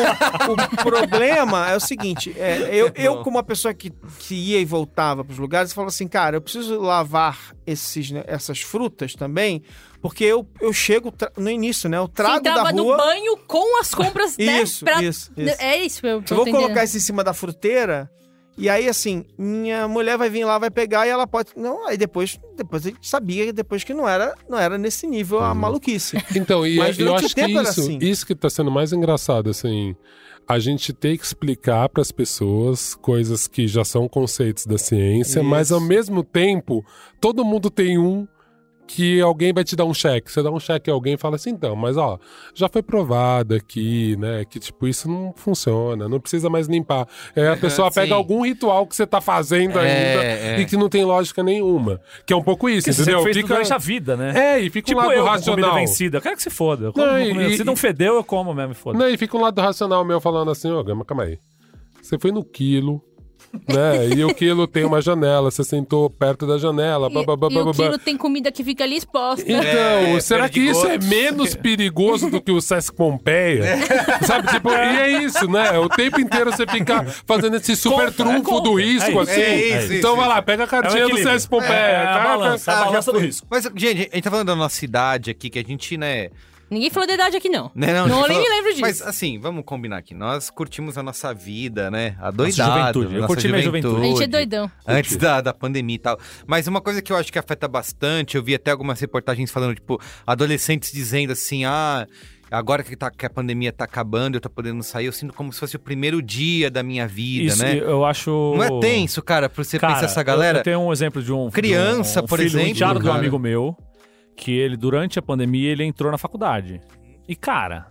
o problema é o seguinte: é, eu, eu, como uma pessoa que, que ia e voltava para os lugares, falava assim, cara, eu preciso lavar esses, né, essas frutas também, porque eu, eu chego no início, né? Eu Você trago da entrava no rua. banho com as compras, né? Isso, pra- isso, isso. É isso que eu tô Eu vou entendendo. colocar isso em cima da fruteira. E aí, assim, minha mulher vai vir lá, vai pegar e ela pode. Não, aí depois, depois ele sabia depois que não era, não era nesse nível a maluquice. Então, e Mas eu durante o acho que tempo era isso, assim. isso que tá sendo mais engraçado, assim. A gente tem que explicar para as pessoas coisas que já são conceitos da ciência, mas Isso. ao mesmo tempo, todo mundo tem um que alguém vai te dar um cheque. Você dá um cheque a alguém e fala assim, então, mas ó, já foi provado aqui, né, que tipo, isso não funciona, não precisa mais limpar. É, a pessoa Sim. pega algum ritual que você tá fazendo É, ainda é. e que não tem lógica nenhuma. Que é um pouco isso, você entendeu? sempre fez durante a vida, né? É, e fica Tipo um lado eu, racional. vencida. Eu quero que se foda. Eu como Não, e- vencida. Se e- não fedeu, eu como mesmo, foda. Não, e fica um lado racional meu falando assim, ô, Gama, calma aí. Você foi no quilo, né? e o quilo tem uma janela, você sentou perto da janela, E, babá, e o quilo tem comida que fica ali exposta. Então, É, será que isso é menos perigoso do que o Sesc Pompeia? Sabe, tipo, e é isso, né? O tempo inteiro você fica fazendo esse super Conta, é trunfo conta. do risco, É isso, assim. é isso, então isso, vai lá, pega a É um cartinha do. Sesc Pompeia. É, é a balança, a Ah, balança do risco. Mas, gente, a gente tá falando da nossa cidade aqui, que a gente, né, Ninguém falou da idade aqui, não. Né, Não, gente nem falou- me lembro disso. Mas assim, vamos combinar aqui. Nós curtimos a nossa vida, né? A doidado. juventude. Eu nossa curti minha juventude. A gente é doidão. Antes da, da pandemia e tal. Mas uma coisa que eu acho que afeta bastante, eu vi até algumas reportagens falando, tipo, adolescentes dizendo assim, ah. Agora que, tá, que a pandemia tá acabando, eu tô podendo sair, eu sinto como se fosse o primeiro dia da minha vida, Isso, né? eu acho. Não é tenso, cara, pra você Cara, pensar essa eu- galera. Eu, tenho um exemplo de um. Criança, de um, um por filho, exemplo, Um de um amigo meu, que ele, durante a pandemia, ele entrou na faculdade. E, cara,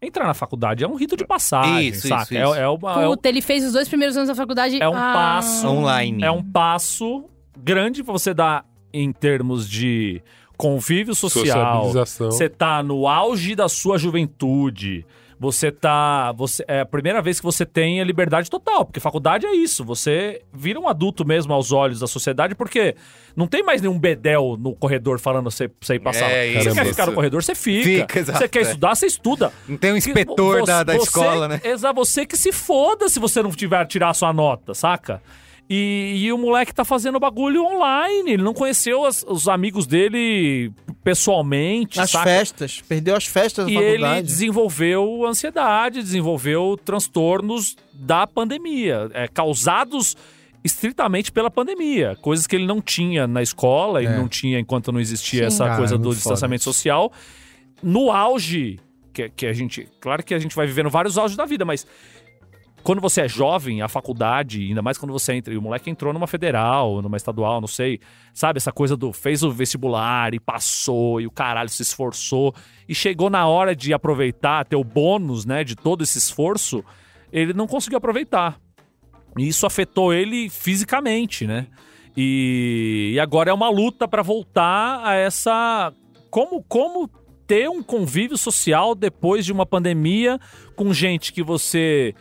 entrar na faculdade é um rito de passagem, Isso, saca? isso, É, isso. é uma- é um- Puta, ele fez os dois primeiros anos da faculdade. é um ah, passo. Online. É um passo grande pra você dar em termos de convívio social. Você tá no auge da sua juventude. Você tá. Você, é a primeira vez que você tem a liberdade total, porque faculdade é isso. Você vira um adulto mesmo aos olhos da sociedade, porque não tem mais nenhum bedel no corredor falando você, você ir passar. É você isso. quer ficar no corredor, você fica. Fica, exato, você quer é. estudar, você estuda. Não tem um inspetor vo- da, da você- escola, né? Exato, você que se foda se você não tiver tirar a sua nota, saca? E, e o moleque tá fazendo bagulho online. Ele não conheceu as- os amigos dele pessoalmente. As saca? festas. Perdeu as festas da E ele desenvolveu ansiedade, desenvolveu transtornos da pandemia, é, causados estritamente pela pandemia. Coisas que ele não tinha na escola e É. não tinha enquanto não existia Sim. essa Cara, coisa do muito distanciamento foda. social. No auge, que, que a gente. Claro que a gente vai vivendo vários auges da vida, mas quando você é jovem, a faculdade, ainda mais quando você entra, e o moleque entrou numa federal, numa estadual, não sei, sabe? Essa coisa do fez o vestibular e passou, e o caralho se esforçou, e chegou na hora de aproveitar, ter o bônus, né, de todo esse esforço, ele não conseguiu aproveitar. E isso afetou ele fisicamente, né? E, e agora é uma luta para voltar a essa. Como, como ter um convívio social depois de uma pandemia com gente que você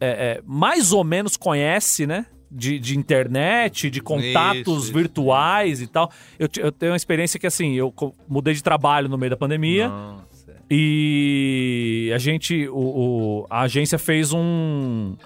é, é, mais ou menos conhece, né? De, de internet, de contatos isso. virtuais e tal. Eu, eu tenho uma experiência que, assim, eu mudei de trabalho no meio da pandemia. Nossa. E a gente, o, o- a agência fez um.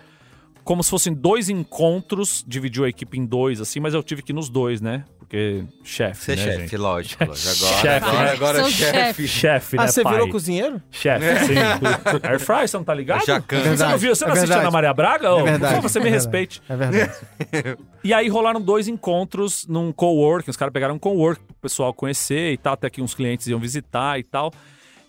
Como se fossem dois encontros, dividiu a equipe em dois, assim, mas eu tive que ir nos dois, né? Porque chefe. Você é né, chefe, gente? lógico. Agora, Chefe, agora, né? agora Sou chefe. Chefe, Ah, né? você pai? virou cozinheiro? Chefe, sim. Air Fry, você não tá ligado? Jacan. É Você não viu? Você não é assistiu. Ana Maria Braga? É verdade, Por favor, você me é respeite. É verdade. E aí rolaram dois encontros num coworking. Os caras pegaram um coworking pro pessoal conhecer e tal. Até que uns clientes iam visitar e tal.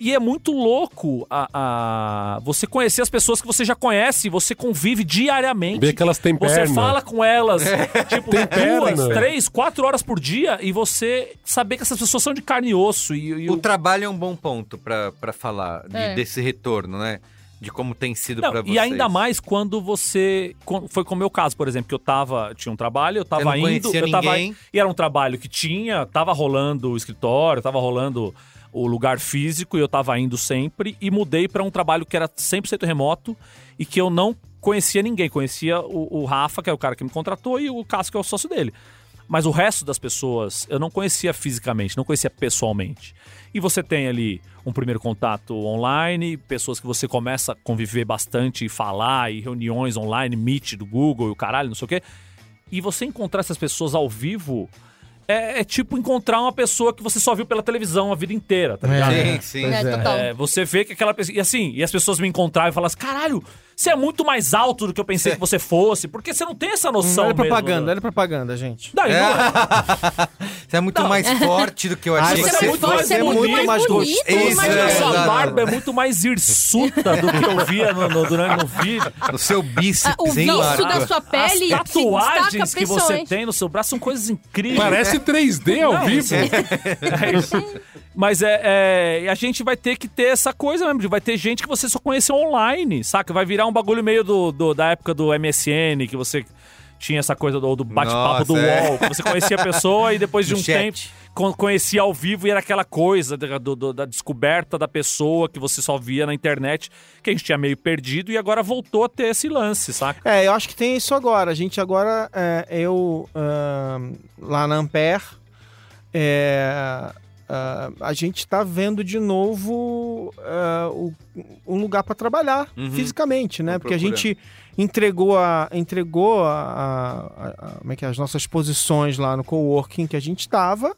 E é muito louco a, a- você conhecer as pessoas que você já conhece, você convive diariamente. Vê que elas têm Você perna. fala com elas, tipo, Tem duas, perna. três, quatro horas por dia e você saber que essas pessoas são de carne e osso. E, e O o- trabalho é um bom ponto pra, pra falar de- É. desse retorno, né? De como tem sido Não, pra vocês. e ainda mais quando você. Foi como o meu caso, por exemplo, que eu tava. Tinha um trabalho, eu tava não indo. Eu tava, e era um trabalho que tinha, tava rolando o escritório, tava rolando o lugar físico e eu tava indo sempre. E mudei pra um trabalho que era 100% remoto e que eu não conhecia ninguém. Conhecia o, o Rafa, que é o cara que me contratou, e o Cássio, que é o sócio dele. Mas o resto das pessoas eu não conhecia fisicamente, não conhecia pessoalmente. E você tem ali um primeiro contato online, pessoas que você começa a conviver bastante e falar, e reuniões online, Meet do Google e o caralho, não sei o quê. E você encontrar essas pessoas ao vivo é, é tipo encontrar uma pessoa que você só viu pela televisão a vida inteira, tá ligado? Sim, sim. Pois É, é. total. É, você vê que aquela pessoa. E assim, e as pessoas me encontraram e falam assim: caralho, você é muito mais alto do que eu pensei que você fosse, porque você não tem essa noção. olha a mesmo, propaganda, né? olha propaganda, gente. Não, e não- Você é muito Não. mais forte do que eu Ah, achei. Você Você é é muito muito, mais você é muito mais mais bonito. muito Isso, é, a sua barba é muito mais hirsuta do que eu via no, no- durante no vídeo. O seu bíceps, Ah, o Marco? da sua pele As tatuagens destaca que você tem no seu braço são coisas incríveis. Parece 3D ao Não, vivo. É isso. Mas é, é, a gente vai ter que ter essa coisa mesmo. Vai ter gente que você só conheceu online, saca? Vai virar um bagulho meio do, do- da época do MSN, que você tinha essa coisa do, do bate-papo do é. UOL. Você conhecia a pessoa e depois de um chat. tempo con- conhecia ao vivo e era aquela coisa da, do- da descoberta da pessoa que você só via na internet, que a gente tinha meio perdido e agora voltou a ter esse lance, saca? É, eu acho que tem isso agora. A gente agora, é, eu ahn, lá na Ampere, é, ah, a gente tá vendo de novo ah, o- um lugar para trabalhar Uhum. fisicamente, né? Tô Porque a gente entregou a entregou a, a- a- como é que é, as nossas posições lá no coworking que a gente estava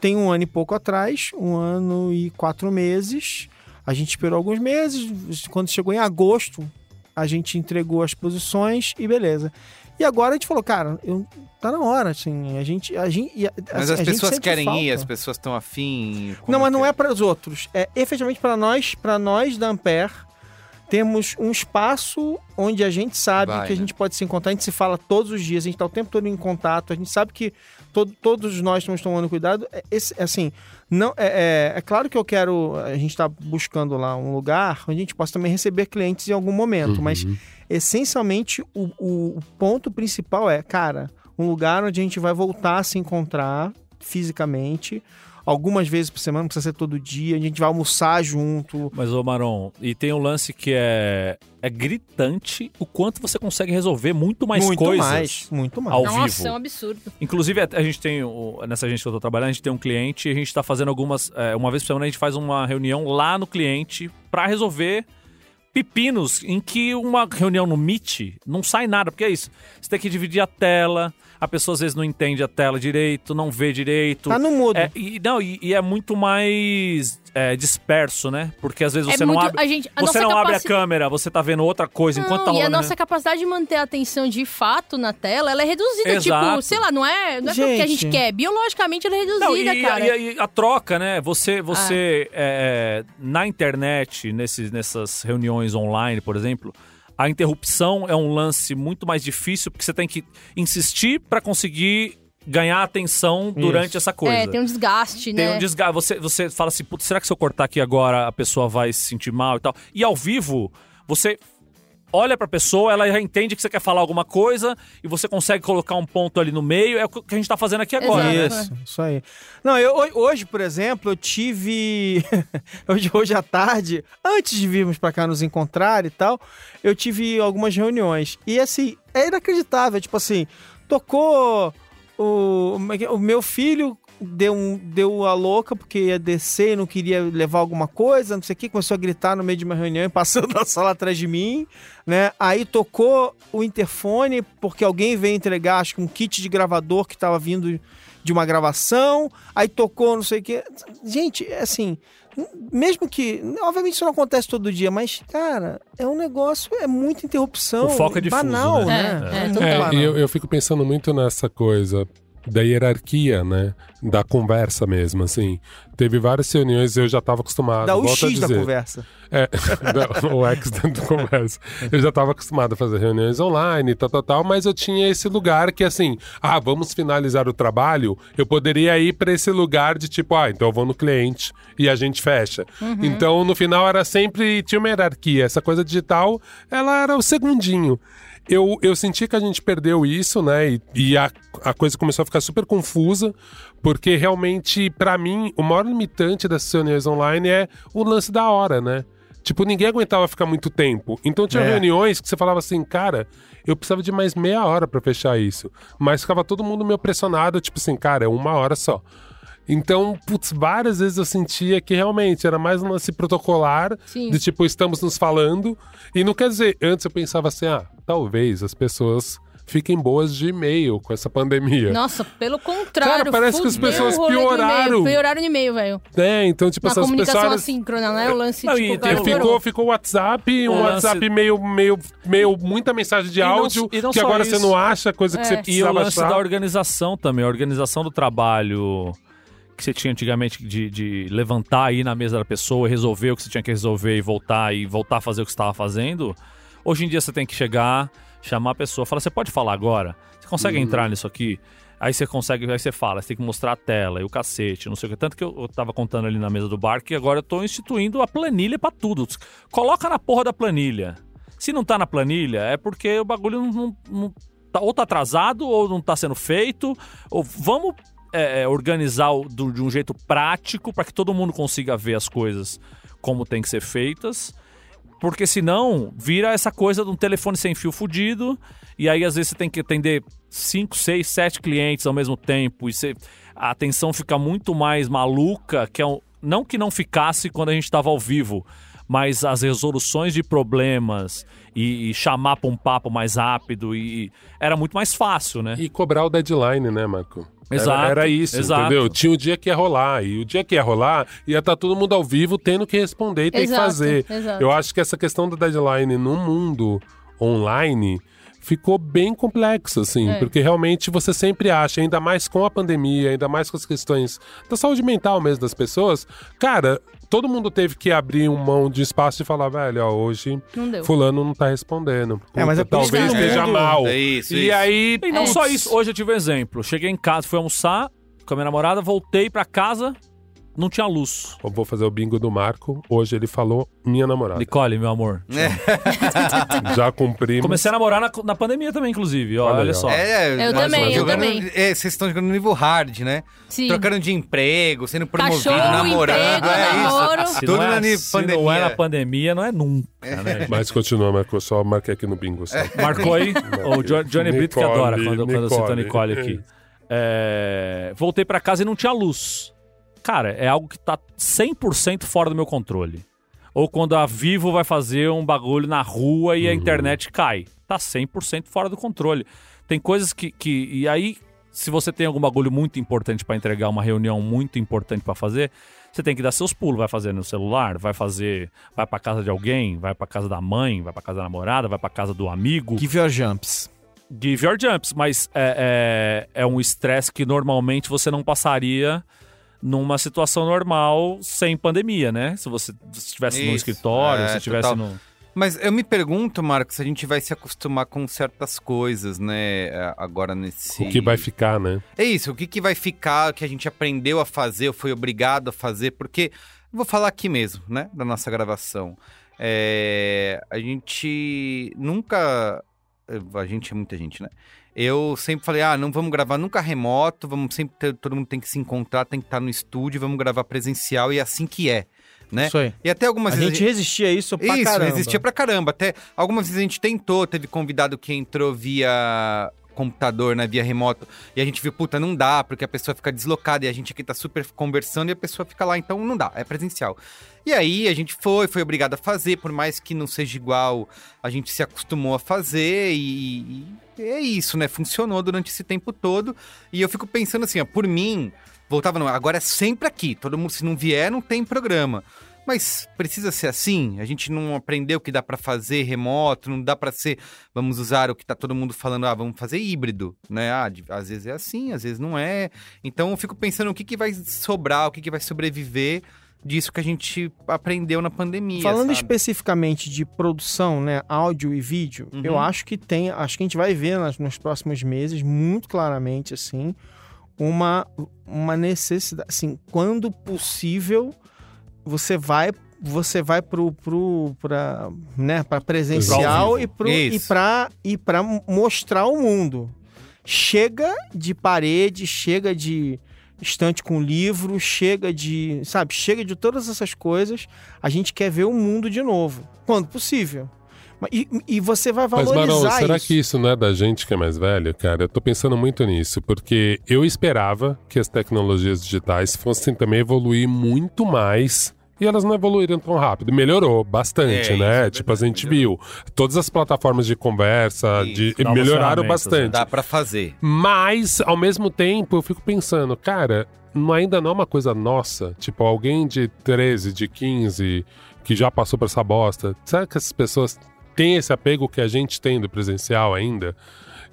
tem um ano e pouco atrás, um ano e quatro meses. A gente esperou alguns meses. Quando chegou em agosto, a gente entregou as posições e beleza. E agora a gente falou, cara, eu, tá na hora, assim, a gente... A gente Mas assim, as pessoas querem ir, falta. as pessoas estão afim. Não, mas não é para os outros. É efetivamente para nós, para nós da Ampere, temos um espaço onde a gente sabe Vai, que a né? gente pode se encontrar, a gente se fala todos os dias, a gente está o tempo todo em contato, a gente sabe que todo- todos nós estamos tomando cuidado. É, Esse, assim, não é, é, é claro que eu quero, a gente está buscando lá um lugar onde a gente possa também receber clientes em algum momento, mas essencialmente o, o- o ponto principal é, cara, um lugar onde a gente vai voltar a se encontrar fisicamente. Algumas vezes por semana, não precisa ser todo dia. A gente vai almoçar junto. Mas, ô Maron, e tem um lance que é, é gritante o quanto você consegue resolver muito mais muito coisas mais, muito mais. ao Nossa, vivo. é um absurdo. Inclusive, a a gente tem, o- nessa agência que eu tô trabalhando, a gente tem um cliente e a gente tá fazendo algumas. é, uma vez por semana a gente faz uma reunião lá no cliente pra resolver pepinos em que uma reunião no Meet não sai nada, porque é isso. Você tem que dividir a tela, a pessoa às vezes não entende a tela direito, não vê direito. Tá no mudo. É, e, não, e, e é muito mais é, disperso, né? Porque às vezes É você não muito- abre. a gente- a você não abre a capaci- câmera, você tá vendo outra coisa enquanto tá Não, e a nossa capacidade de manter a atenção de fato na tela, ela é reduzida. Exato. Tipo, sei lá, não é, não é porque a gente quer. Biologicamente ela é reduzida, Não, e, cara. e- e a troca, né? Você, você é, na internet, nesses, nessas reuniões online, por exemplo, a interrupção é um lance muito mais difícil porque você tem que insistir pra conseguir ganhar atenção durante Isso. essa coisa. É, tem um desgaste, Tem né? um desgaste. Você, você fala assim, "Putz, será que se eu cortar aqui agora a pessoa vai se sentir mal e tal? E ao vivo, você olha pra pessoa, ela já entende que você quer falar alguma coisa e você consegue colocar um ponto ali no meio. É o que a gente tá fazendo aqui agora, né? Isso, isso aí. Não, eu, ho- hoje, por exemplo, eu tive. hoje, hoje à tarde, antes de virmos pra cá nos encontrar e tal, eu tive algumas reuniões. E assim, é inacreditável. Tipo assim, tocou o, é é? o meu filho. Deu, um, deu a louca porque ia descer e não queria levar alguma coisa, não sei o que, começou a gritar no meio de uma reunião e passando na sala atrás de mim, né? Aí tocou o interfone porque alguém veio entregar, acho que um kit de gravador que estava vindo de uma gravação, aí tocou não sei o que. Gente, é assim, mesmo que. Obviamente isso não acontece todo dia, mas, cara, é um negócio, é muita interrupção. O foco é difuso, banal, né? né? É, é, muito É, banal. e eu, eu fico pensando muito nessa coisa da hierarquia, né? Da conversa mesmo, assim. Teve várias reuniões, eu já estava acostumado. Dá o volto a X da dizer. conversa. É, não, o X dentro da conversa. Eu já estava acostumado a fazer reuniões online, tal, tal, tal, mas eu tinha esse lugar que, assim, ah, vamos finalizar o trabalho. Eu poderia ir para esse lugar de tipo, ah, então eu vou no cliente e a gente fecha. Então, no final, era sempre. Tinha uma hierarquia. Essa coisa digital, ela era o segundinho. Eu, eu senti que a gente perdeu isso, né? E, e a, a coisa começou a ficar super confusa, porque realmente, pra mim, o maior limitante dessas reuniões online é o lance da hora, né? Tipo, ninguém aguentava ficar muito tempo. Então tinha É. reuniões que você falava assim, cara, eu precisava de mais meia hora pra fechar isso. Mas ficava todo mundo meio pressionado, tipo assim, cara, é uma hora só. Então, putz, várias vezes eu sentia que realmente era mais um lance protocolar, Sim. de tipo, estamos nos falando. E não quer dizer, antes eu pensava assim, ah, talvez as pessoas fiquem boas de e-mail com essa pandemia. Nossa, pelo contrário. Cara, parece que as pessoas pioraram. Pioraram no e-mail, velho. É, então, tipo, Na essas comunicação pessoas. assíncrona, né? O lance, Não, tipo, e o cara. Ficou, ficou o WhatsApp, um O lance- WhatsApp meio, meio, meio, muita mensagem de E não- áudio, e não que agora isso. você não acha coisa que É. você E o precisava lance achar. da organização também, a organização do trabalho que você tinha antigamente de, de levantar aí na mesa da pessoa, resolver o que você tinha que resolver e voltar e voltar a fazer o que você estava fazendo. Hoje em dia você tem que chegar, chamar a pessoa, falar: você pode falar agora? Você consegue entrar nisso aqui? Aí você consegue, aí você fala, você tem que mostrar a tela e o cacete, não sei o que. Tanto que eu, eu tava contando ali na mesa do bar que agora eu tô instituindo a planilha pra tudo. Coloca na porra da planilha. Se não tá na planilha, é porque o bagulho não, não- não tá, ou tá atrasado ou não tá sendo feito. Ou vamos é, é, organizar do- de um jeito prático para que todo mundo consiga ver as coisas como tem que ser feitas. Porque senão vira essa coisa de um telefone sem fio fudido. E aí, às vezes, você tem que atender 5, 6, 7 clientes ao mesmo tempo. E você- a atenção fica muito mais maluca. Que é um- não que não ficasse quando a gente estava ao vivo, mas as resoluções de problemas e, e chamar para um papo mais rápido. E, era muito mais fácil, né? E cobrar o deadline, né, Marco? Era- Exato, Era, isso, exato. entendeu? Tinha o dia que ia rolar. E o dia que ia rolar, ia estar todo mundo ao vivo tendo que responder e ter Exato, que fazer. exato. Eu acho que essa questão da deadline no mundo online ficou bem complexo, assim, É. porque realmente você sempre acha, ainda mais com a pandemia, ainda mais com as questões da saúde mental mesmo das pessoas, cara, todo mundo teve que abrir um mão de espaço e falar, velho, ó, hoje Não fulano não tá respondendo. É, mas é isso talvez esteja mal. É isso, e isso. aí, E não É. só isso, hoje eu tive um exemplo. Cheguei em casa, fui almoçar com a minha namorada, voltei pra casa, não tinha luz. eu vou fazer o bingo do Marco. Hoje ele falou minha namorada. Nicole, meu amor. Já cumprimos. Comecei a namorar na, na pandemia também, inclusive. Ó, Olha só. É, Eu nós também, eu jogando- também. é, vocês estão jogando no nível hard, né? Sim. Trocando de emprego, sendo promovido, Cachorro, namorando. emprego, é namoro. isso. Se, Tudo não é, na pandemia. não é na pandemia, não é nunca, né? Mas continua, Marco. Só marquei aqui no bingo. Só. Marcou aí? o Jo- Johnny Brito que adora quando, quando eu cito a Nicole. Nicole aqui. É, voltei pra casa e não tinha luz. Cara, é algo que tá 100% fora do meu controle. Ou quando a Vivo vai fazer um bagulho na rua e a internet cai. Tá 100% fora do controle. Tem coisas que, que. E aí, se você tem algum bagulho muito importante pra entregar, uma reunião muito importante pra fazer, você tem que dar seus pulos. Vai fazer no celular, vai fazer. Vai pra casa de alguém, vai pra casa da mãe, vai pra casa da namorada, vai pra casa do amigo. Give your jumps. Give your jumps, mas é, é, é um estresse que normalmente você não passaria numa situação normal sem pandemia, né? Se você estivesse no escritório, é, se estivesse total. no. Mas eu me pergunto, Marcos, se a gente vai se acostumar com certas coisas, né? é, Agora nesse. O que vai ficar, né? É isso, o que, que vai ficar, o que a gente aprendeu a fazer, ou foi obrigado a fazer, porque vou falar aqui mesmo, né, da nossa gravação. É, a gente nunca. A gente é muita gente, né? Eu sempre falei, ah, não vamos gravar nunca remoto, vamos sempre ter- todo mundo tem que se encontrar, tem que estar no estúdio, vamos gravar presencial e é assim que é, né? Isso aí. E até algumas A vezes gente resistia a isso pra isso, caramba. resistia pra caramba. Até algumas vezes a gente tentou, teve convidado que entrou via computador, né, via remoto, e a gente viu, puta, não dá, porque a pessoa fica deslocada e a gente aqui tá super conversando e a pessoa fica lá, então não dá, é presencial. E aí a gente foi, foi obrigado a fazer, por mais que não seja igual, a gente se acostumou a fazer e, e é isso, né? Funcionou durante esse tempo todo. E eu fico pensando assim, ó, por mim, voltava não, agora é sempre aqui, todo mundo se não vier não tem programa. Mas precisa ser assim? A gente não aprendeu que dá pra fazer remoto, não dá pra ser, vamos usar o que tá todo mundo falando, ah, vamos fazer híbrido, né? Ah, às vezes é assim, às vezes não é. Então eu fico pensando o que, que vai sobrar, o que, que vai sobreviver disso que a gente aprendeu na pandemia. Falando sabe? especificamente de produção, né, áudio e vídeo, Uhum. eu acho que tem, acho que a gente vai ver nas- nos próximos meses muito claramente assim uma uma necessidade, assim, quando possível você vai você vai pro pro para, né, para presencial e pro e Isso. para e para mostrar ao mundo. Chega de parede, chega de estante com livro, chega de, sabe, chega de todas essas coisas. A gente quer ver o mundo de novo, quando possível. Mas- E, e você vai Mas, valorizar Marão, será isso. que isso não é da gente que é mais velho, cara? Eu tô pensando muito nisso, porque eu esperava que as tecnologias digitais fossem também evoluir muito mais. E elas não evoluíram tão rápido. Melhorou bastante, É, né? isso é tipo, a verdade, gente viu. Todas as plataformas de conversa de, Isso, novas melhoraram ferramentas, bastante. Dá pra fazer. Mas, ao mesmo tempo, eu fico pensando, cara, não- ainda não é uma coisa nossa. Tipo, alguém de 13, de 15, que já passou por essa bosta. Será que essas pessoas têm esse apego que a gente tem do presencial ainda?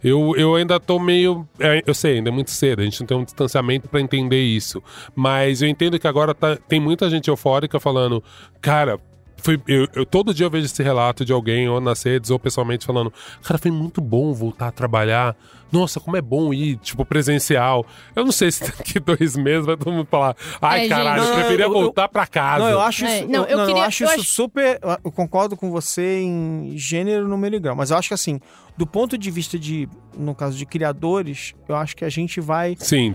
Eu, eu ainda tô meio. é, eu sei, ainda é muito cedo, a gente não tem um distanciamento pra entender isso. Mas eu entendo que agora tá- tem muita gente eufórica falando, cara. Foi, eu, eu- todo dia eu vejo esse relato de alguém, ou nas redes, ou pessoalmente, falando: Cara, foi muito bom voltar a trabalhar. Nossa, como é bom ir, tipo, presencial. Eu não sei se daqui dois meses vai todo mundo falar: Ai, É, caralho, gente. eu preferia eu- eu- voltar pra casa. Não, eu acho É, isso, não, eu, eu não, eu queria- acho eu isso acho- super. Eu concordo com você em gênero, número e grau, mas eu acho que assim, do ponto de vista de, no caso de criadores, eu acho que a gente vai Sim,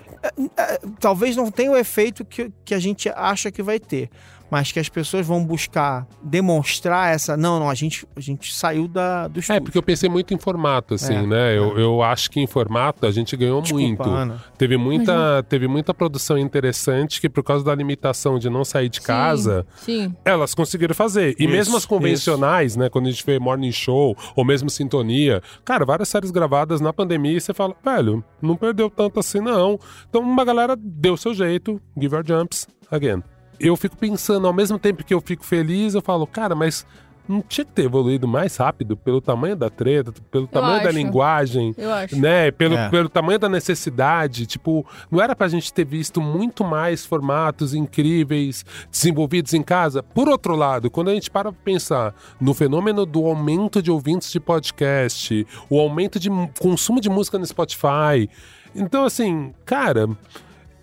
talvez não tenha o efeito que, que a gente acha que vai ter, mas que as pessoas vão buscar demonstrar essa. Não, não, a gente, a gente saiu da, do É, estúdio. porque eu pensei muito em formato, assim, É, né? Eu, eu acho que em formato, a gente ganhou muito. Ana. Teve muita, teve muita produção interessante que, por causa da limitação de não sair de casa, Sim. elas conseguiram fazer. E Isso, mesmo as convencionais, né? Quando a gente vê Morning Show ou mesmo Sintonia, cara, várias séries gravadas na pandemia e você fala, velho, não perdeu tanto assim, não. Então uma galera deu seu jeito, give our jumps again. Eu fico pensando, ao mesmo tempo que eu fico feliz, eu falo, cara, mas não tinha que ter evoluído mais rápido pelo tamanho da treta, pelo tamanho da acho. linguagem, Eu acho. né? Pelo, É. pelo tamanho da necessidade. Tipo, não era pra gente ter visto muito mais formatos incríveis desenvolvidos em casa. Por outro lado, quando a gente para pra pensar no fenômeno do aumento de ouvintes de podcast, o aumento de consumo de música no Spotify. Então, assim, cara.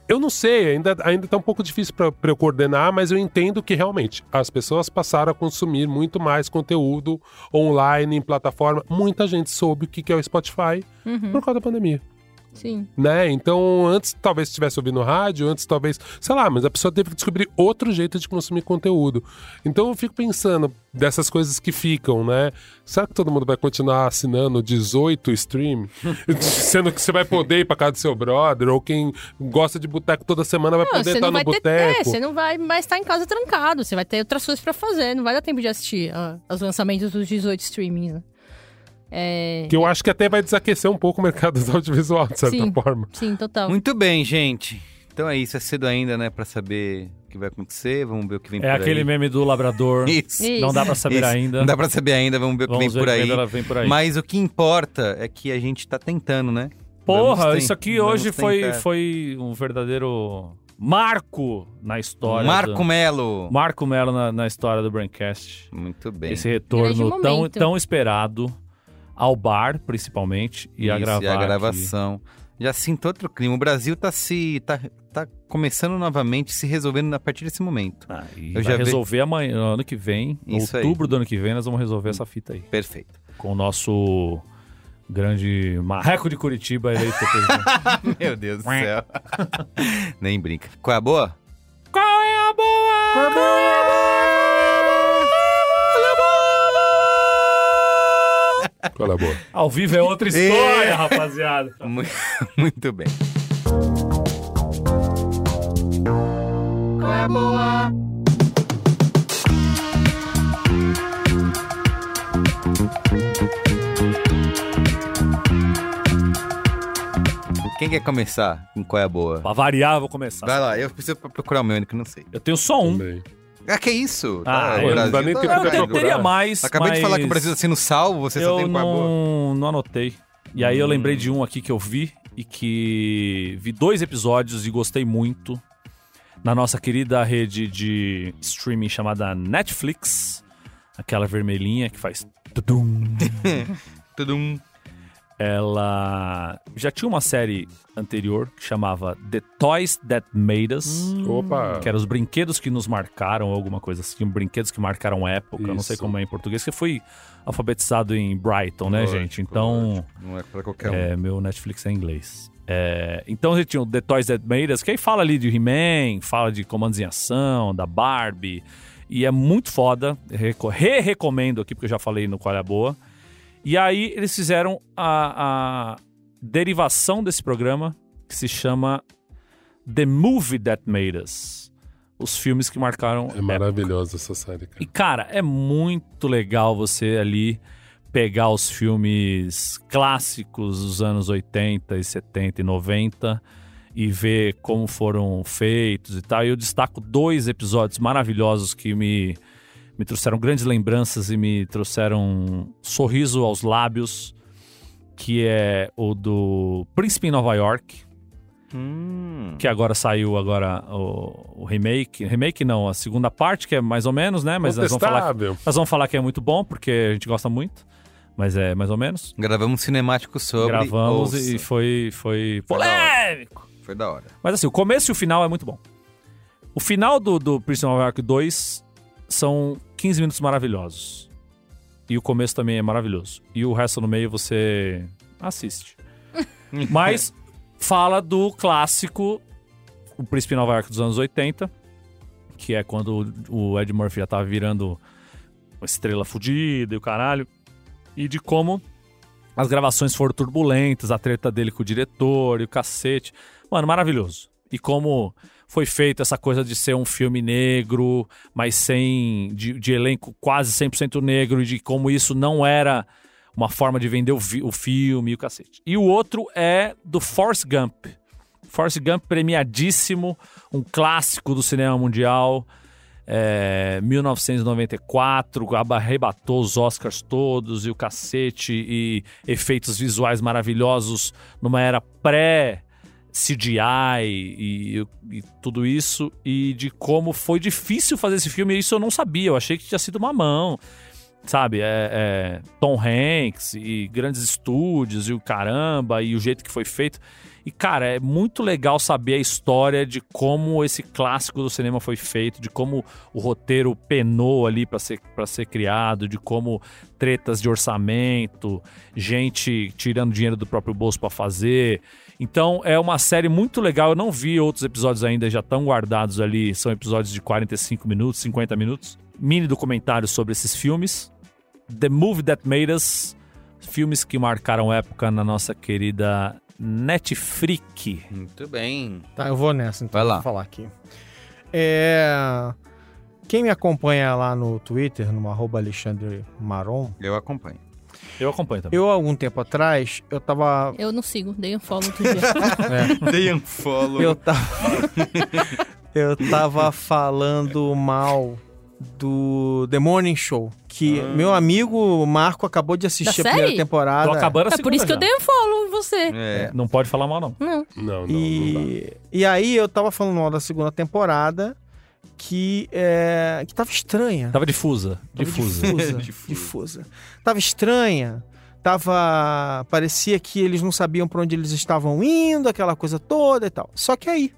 Eu não sei, ainda, ainda tá um pouco difícil pra eu coordenar, mas eu entendo que realmente as pessoas passaram a consumir muito mais conteúdo online, em plataforma. Muita gente soube o que que é o Spotify Uhum. por causa da pandemia Sim. né? Então, antes talvez estivesse ouvindo rádio, antes talvez, sei lá, mas a pessoa teve que descobrir outro jeito de consumir conteúdo. Então, eu fico pensando dessas coisas que ficam, né? Será que todo mundo vai continuar assinando 18 stream? Sendo que você vai poder ir pra casa do seu brother, ou quem gosta de boteco toda semana vai Não, poder estar no ter. É, boteco. você não vai mais estar em casa trancado. Você vai ter outras coisas pra fazer. Não vai dar tempo de assistir ah, os lançamentos dos 18 streamings, né? É. Que eu acho que até vai desaquecer um pouco o mercado do audiovisual, de certa Sim. forma. Sim, total. Muito bem, gente. Então é isso, é cedo ainda, né, pra saber o que vai acontecer. Vamos ver o que vem É por aí. aquele meme do labrador. Isso. Isso. Não dá pra saber Isso. ainda. Não dá pra saber ainda, vamos ver o que Vamos vem ver por aí. ela vem por aí. Mas o que importa é que a gente tá tentando, né? Porra, Vamos isso aqui hoje foi, tentar. foi um verdadeiro marco na história. Marco do... Melo. Marco Melo na, na história do Braincast. Muito bem. Esse retorno tão, tão esperado ao bar, principalmente, e a Isso, gravar. e a aqui. gravação. Já sinto outro clima. O Brasil tá se. tá, tá começando novamente, se resolvendo a partir desse momento. Ah, e Eu vai já vi- resolver amanhã, ano que vem, Isso aí. outubro do ano que vem, nós vamos resolver essa fita aí. Perfeito. Com o nosso grande marreco de Curitiba eleito presidente. Meu Deus do céu. Nem brinca. Qual é a boa? Qual é a boa? Qual é a Qual é a boa? Ao vivo é outra história, rapaziada. Mu- Muito bem. Qual é a boa? Quem quer começar com qual é a boa? Pra variar, eu vou começar. Vai lá, eu preciso procurar o meu que eu não sei. Eu tenho só um. Também. Ah, que isso? Ah, o eu não dá nem tempo tá de procurar. Teria mais, Acabei de falar que o Brasil tá sendo salvo, você só eu tem a boa. não, não anotei. E aí eu lembrei de um aqui que eu vi e que vi dois episódios e gostei muito na nossa querida rede de streaming chamada Netflix, aquela vermelhinha que faz tudum. Tudum. Ela já tinha uma série anterior que chamava The Toys That Made Us. Opa! Que eram os brinquedos que nos marcaram, ou alguma coisa assim. Brinquedos que marcaram época. eu Não sei Isso. como é em português. Que foi alfabetizado em Brighton, né, Lógico, gente? Então, lógico. Não é pra qualquer um. é, meu Netflix é em inglês. É, então a gente tinha o The Toys That Made Us, que aí fala ali de He-Man, fala de comandos em ação, da Barbie. E é muito foda. Reco- Re-recomendo aqui, porque eu já falei no Qual é a Boa. E aí eles fizeram a, a derivação desse programa, que se chama The Movie That Made Us. Os filmes que marcaram É maravilhosa essa série, cara. e, cara, é muito legal você ali pegar os filmes clássicos dos anos 80 e 70 e 90 e ver como foram feitos e tal. E eu destaco dois episódios maravilhosos que me, me trouxeram grandes lembranças e me trouxeram um sorriso aos lábios, que é o do Príncipe em Nova York, Hum. que agora saiu agora o, o remake. Remake não, a segunda parte, que é mais ou menos, né? Mas nós vamos, falar, nós vamos falar que é muito bom, porque a gente gosta muito. Mas é mais ou menos. Gravamos um cinemático sobre. Gravamos ouça. e foi, foi Foi da polêmico. Foi da hora. Mas assim, o começo e o final é muito bom. O final do, do Prince of Nova York 2 são 15 minutos maravilhosos. E o começo também é maravilhoso. E o resto no meio você assiste. Mas fala do clássico O Príncipe Nova York dos anos 80, que é quando o Ed Murphy já tava virando uma estrela fodida e o caralho. E de como As gravações foram turbulentas, a treta dele com o diretor e o cacete. Mano, maravilhoso. E como foi feito essa coisa de ser um filme negro, mas sem. de, de elenco quase 100% negro, e de como isso não era uma forma de vender o, o filme e o cacete. E o outro é do Forrest Gump. Forrest Gump premiadíssimo, um clássico do cinema mundial. É, 1994, aba- arrebatou os Oscars todos e o cacete e efeitos visuais maravilhosos numa era pré CGI e, e tudo isso e de como foi difícil fazer esse filme. Isso eu não sabia, eu achei que tinha sido uma mão, sabe? É, é, Tom Hanks e grandes estúdios e o caramba e o jeito que foi feito. E, cara, é muito legal saber a história de como esse clássico do cinema foi feito, de como o roteiro penou ali para ser, ser criado, de como tretas de orçamento, gente tirando dinheiro do próprio bolso para fazer. Então, é uma série muito legal. Eu não vi outros episódios ainda, já estão guardados ali. São episódios de 45 minutos, 50 minutos. Mini documentário sobre esses filmes. The Movie That Made Us. Filmes que marcaram época na nossa querida Netflix. Muito bem. Tá, eu vou nessa, então. Vai lá. Vou falar aqui. É... Quem me acompanha lá no Twitter, no arroba Alexandre Maron, Eu acompanho. Eu acompanho também. eu, algum tempo atrás, eu tava... Eu não sigo, dei um follow outro dia. É, Dei um follow. eu tava... eu tava falando mal do The Morning Show, que meu amigo Marco acabou de assistir Da a primeira série? temporada. Tô acabando a é por isso que eu já. dei um follow em você. É. Não pode falar mal, não. Não. Não, não, não dá. E, e aí eu tava falando mal da segunda temporada que, é, que tava estranha. Tava difusa. Tava Difusa. difusa. difusa. Tava estranha. Tava. Parecia que eles não sabiam pra onde eles estavam indo, aquela coisa toda e tal. Só que aí.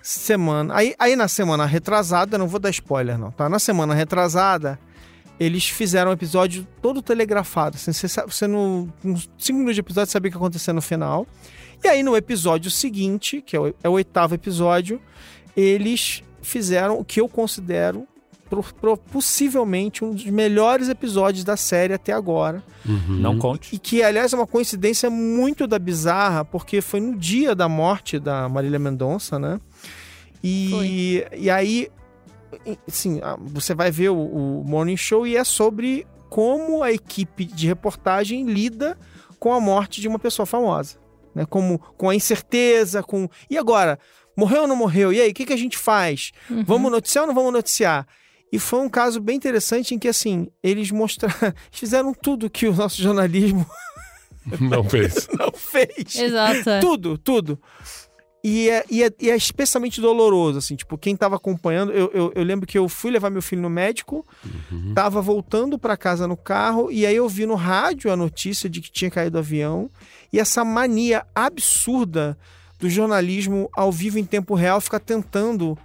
Semana. Aí, aí na semana retrasada, não vou dar spoiler, não, tá? Na semana retrasada, eles fizeram um episódio todo telegrafado. Assim, você, você no, nos cinco minutos de episódio sabia o que ia acontecer no final. E aí, no episódio seguinte, que é o, é o oitavo episódio, eles fizeram o que eu considero pro- pro- possivelmente um dos melhores episódios da série até agora. Não conte. E que, aliás, é uma coincidência muito da bizarra, porque foi no dia da morte da Marília Mendonça, né? E, e aí, assim, você vai ver o, o Morning Show e é sobre como a equipe de reportagem lida com a morte de uma pessoa famosa. Né? Como, com a incerteza, com... E agora? Morreu ou não morreu? E aí, o que, que a gente faz? Uhum. Vamos noticiar ou não vamos noticiar? E foi um caso bem interessante em que, assim, eles mostraram... eles fizeram tudo que o nosso jornalismo Não fez. não fez. Exato. é. Tudo, tudo. E é, e, é, e é especialmente doloroso, assim, tipo, quem tava acompanhando, eu, eu, eu lembro que eu fui levar meu filho no médico, tava voltando para casa no carro, e aí eu vi no rádio a notícia de que tinha caído o avião, e essa mania absurda do jornalismo ao vivo em tempo real ficar tentando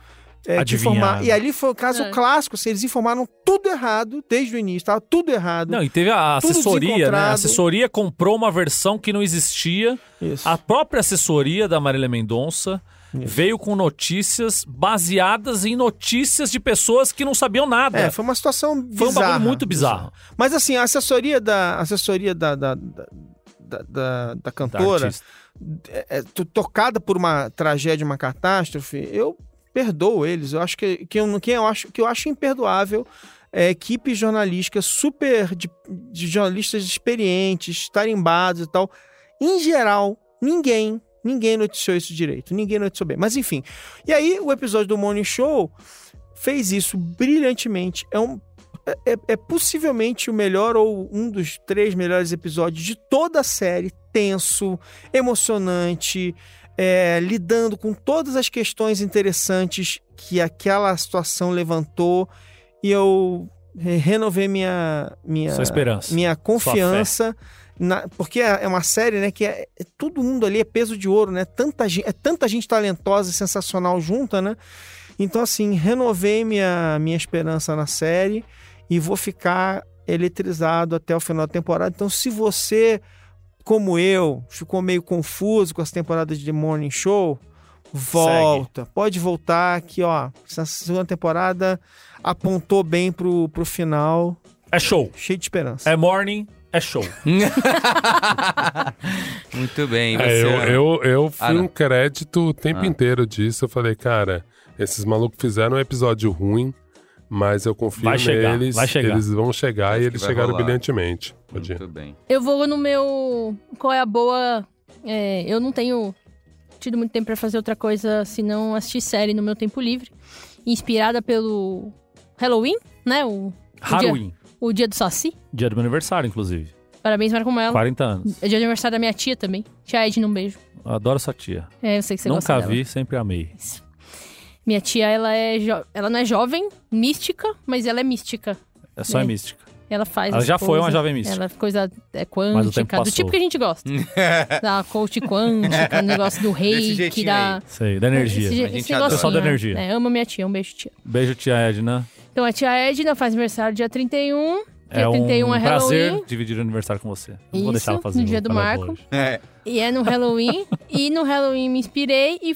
é, te informar. E ali foi o caso É. clássico, assim, eles informaram tudo errado desde o início, tava tudo errado. Não, e teve a assessoria, né? A assessoria comprou uma versão que não existia. Isso. A própria assessoria da Marília Mendonça Isso. veio com notícias baseadas em notícias de pessoas que não sabiam nada. É, foi uma situação bizarra. Foi um bagulho muito bizarro. Mas assim, a assessoria da a assessoria da, da, da, da, da- da cantora, é, é, to- tocada por uma tragédia, uma catástrofe, eu perdoo eles. Eu acho que, que, eu, que eu acho que eu acho imperdoável é, equipe jornalística super de, de jornalistas experientes, tarimbados e tal. Em geral, ninguém, ninguém noticiou isso direito. Ninguém noticiou bem. Mas enfim. E aí, o episódio do Morning Show fez isso brilhantemente. É um é, é possivelmente o melhor ou um dos três melhores episódios de toda a série. Tenso, emocionante, é, lidando com todas as questões interessantes que aquela situação levantou. E eu re- renovei minha, minha, minha confiança. na- porque é é uma série, né, que é, é- todo mundo ali é peso de ouro, né? Tanta gente, é tanta gente talentosa e sensacional junta, né? Então, assim, renovei minha, minha esperança na série e vou ficar eletrizado até o final da temporada. Então, se você, como eu, ficou meio confuso com as temporadas de The Morning Show, volta. Pode voltar que, ó, essa segunda temporada apontou bem pro, pro final. É show. Cheio de esperança. É morning, é show. Muito bem. É, eu, eu, eu fui Ah, um crédito o tempo Ah. inteiro disso. Eu falei, cara, esses malucos fizeram um episódio ruim, mas eu confio Vai chegar, neles. vai chegar. Eles vão chegar Acho e eles chegaram rolar. brilhantemente. Pode ir. Muito bem. Eu vou no meu. Qual é a boa? É, eu não tenho tido muito tempo pra fazer outra coisa senão assistir série no meu tempo livre. Inspirada pelo Halloween, né? O, o Halloween. Dia, o dia do Saci. Dia do meu aniversário, inclusive. Parabéns, Marco Melo. 40 anos. É dia de aniversário da minha tia também. Tia Edna, um beijo. Adoro sua tia. É, eu sei que você gosta Nunca dela. vi, sempre amei. Minha tia, ela é jo- ela não é jovem, mística, mas ela é mística. É só É. é mística. Ela faz Ela já foi uma jovem mística. Ela é coisa é quântica, do tipo que a gente gosta. da coach quântica, negócio do jeitinho da... Sei, da energia. Esse, A esse gente adora. negocinho, Pessoal da né? energia. É, amo minha tia, um beijo, tia. Beijo, tia Edna. Então, a tia Edna faz aniversário dia 31. Dia É um 31 é prazer Halloween. dividir o aniversário com você. Não Isso, vou deixar ela fazer no dia do Marco. É. E é no Halloween. e no Halloween me inspirei e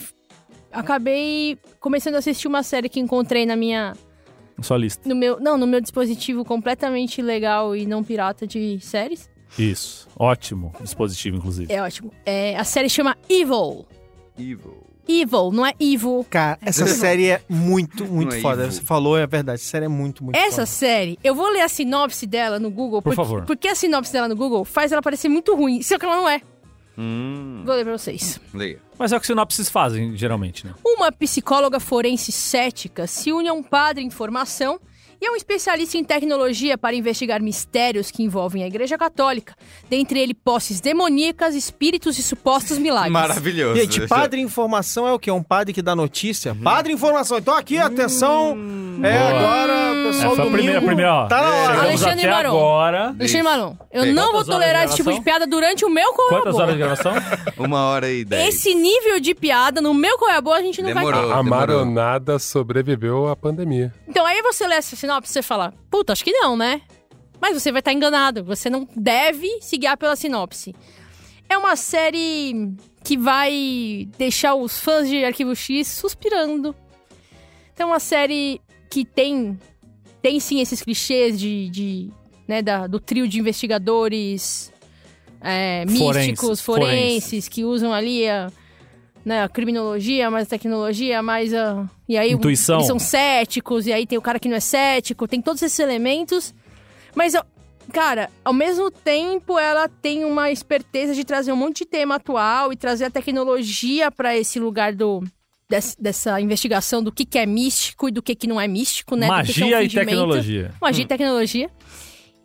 acabei começando a assistir uma série que encontrei na minha... Sua lista. No meu, não, no meu dispositivo completamente legal e não pirata de séries. Isso. Ótimo dispositivo, inclusive. É ótimo. É, a série chama Evil. Evil. Evil, não é evil. Cara, essa série é muito, muito é foda. evil. Você falou, é verdade. Essa série é muito, muito Essa foda. série, eu vou ler a sinopse dela no Google. Por porque, favor. Porque a sinopse dela no Google faz ela parecer muito ruim. Só que ela não é. Hum, Vou ler pra vocês. leia. Mas é o que sinopses fazem, geralmente, né? Uma psicóloga forense cética se une a um padre em formação e é um especialista em tecnologia para investigar mistérios que envolvem a Igreja Católica, dentre ele posses demoníacas, espíritos e supostos milagres. Maravilhoso. Gente, padre em informação é o quê? Um padre que dá notícia? Padre em informação. Então aqui, atenção. é Boa. agora, É, pessoal foi a do primeira, domingo. primeira, ó. Tá na hora. Alexandre até Maron. agora. Alexandre Maron, eu Bem, não vou quantas tolerar esse tipo de piada durante o meu Qual é Quantas horas de gravação? Uma hora e dez. Esse nível de piada no meu Qual é a gente não vai Demorou. ter. A demorou. Maronada sobreviveu à pandemia. Então aí você lê essa sinopse e você fala, puta, acho que não, né? Mas você vai estar enganado. Você não deve se guiar pela sinopse. É uma série que vai deixar os fãs de Arquivo X suspirando. Então é uma série que tem, tem sim esses clichês de, de né, da- do trio de investigadores é, Forenses, místicos, forenses. forenses, que usam ali a, né, a criminologia, mais a tecnologia, mais a. E aí Intuição. eles são céticos, e aí tem o cara que não é cético, tem todos esses elementos. Mas, cara, ao mesmo tempo ela tem uma esperteza de trazer um monte de tema atual e trazer a tecnologia para esse lugar do. des- Dessa investigação do que, que é místico e do que, que não é místico, né? que é um Magia e tecnologia. Magia e tecnologia.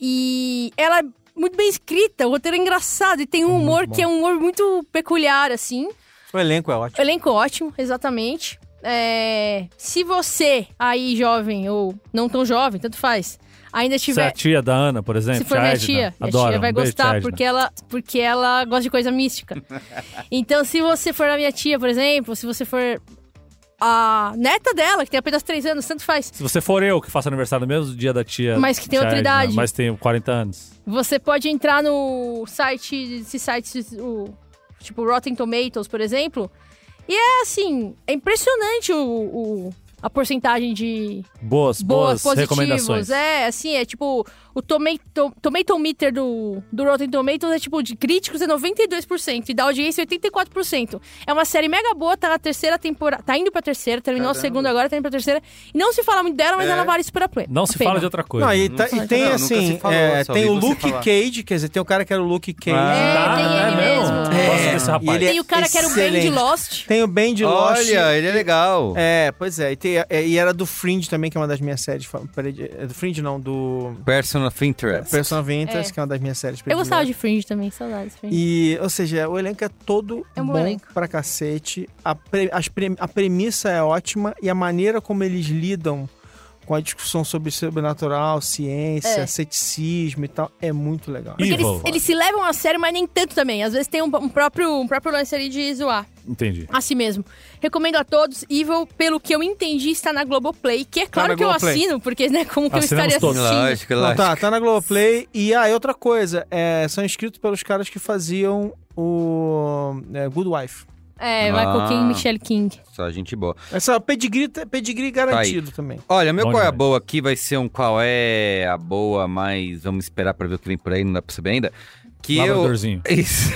E ela é muito bem escrita, o roteiro é engraçado e tem um humor que é um humor muito peculiar, assim. O elenco é ótimo. Elenco ótimo, exatamente. É, se você aí, jovem ou não tão jovem, tanto faz, ainda Se é a tiver. tia da Ana, por exemplo. Se for tia minha tia, minha tia vai Um beijo, gostar Edna. porque ela, porque ela gosta de coisa mística. então, se você for a minha tia, por exemplo, se você for a neta dela, que tem apenas 3 anos, tanto faz. Se você for eu que faço aniversário no mesmo dia da tia. Mas que tem outra idade. Mas tenho 40 anos. Você pode entrar no site, esses sites, o, tipo Rotten Tomatoes, por exemplo. E é assim, é impressionante o, o- a porcentagem de Boas, boas, boas, recomendações. É, assim, é tipo, o tomato, tomato meter do, do Rotten Tomatoes é tipo, de críticos é 92% e da audiência é 84%. É uma série mega boa, tá na terceira temporada, tá indo pra terceira, terminou a Caramba. segunda agora, tá indo pra terceira. E não se fala muito dela, mas É. ela vale super a pena. Não a se pena. fala de outra coisa. Não, e, Não tá- se- e tem não, assim, se falou, é, tem o Luke falar. Cage, quer dizer, tem o cara que era o Luke Cage. É, tem ele mesmo. Eu Gosto desse rapaz. e ele é Tem o cara que era o Ben de excelente. Lost. Tem o Ben de Lost. Olha, ele é legal. É, pois é. E, tem- é, e era do Fringe também, que é uma das minhas séries. É do Fringe, não, do Person of Interest. Persona of Interest, É. que é uma das minhas séries Eu gostava de Fringe também, saudades. Fringe. E, ou seja, o elenco é todo É um bom bom elenco. pra cacete. A, pre- as pre- a premissa é ótima e a maneira como eles lidam com a discussão sobre sobrenatural, ciência, É. ceticismo e tal, é muito legal. Porque eles, eles se levam a sério, mas nem tanto também. Às vezes tem um, um próprio, um próprio lance ali de zoar. Entendi. Assim mesmo. Recomendo a todos. Evil, pelo que eu entendi, está na Globoplay. Que é claro na que eu Globoplay. assino, porque, né, como que eu Assinamos estaria todos. assistindo? Lógico, Não, lógico. tá, tá na Globoplay. E aí, outra coisa, é, são escritos pelos caras que faziam o é, Good Wife. É, Michael Ah. King, Michelle King. Só gente boa. Essa pedigree, pedigree garantido também. Olha, meu Bom qual é a boa aqui vai ser um qual é a boa, mas vamos esperar pra ver o que vem por aí, não dá pra saber ainda. Que eu. Isso.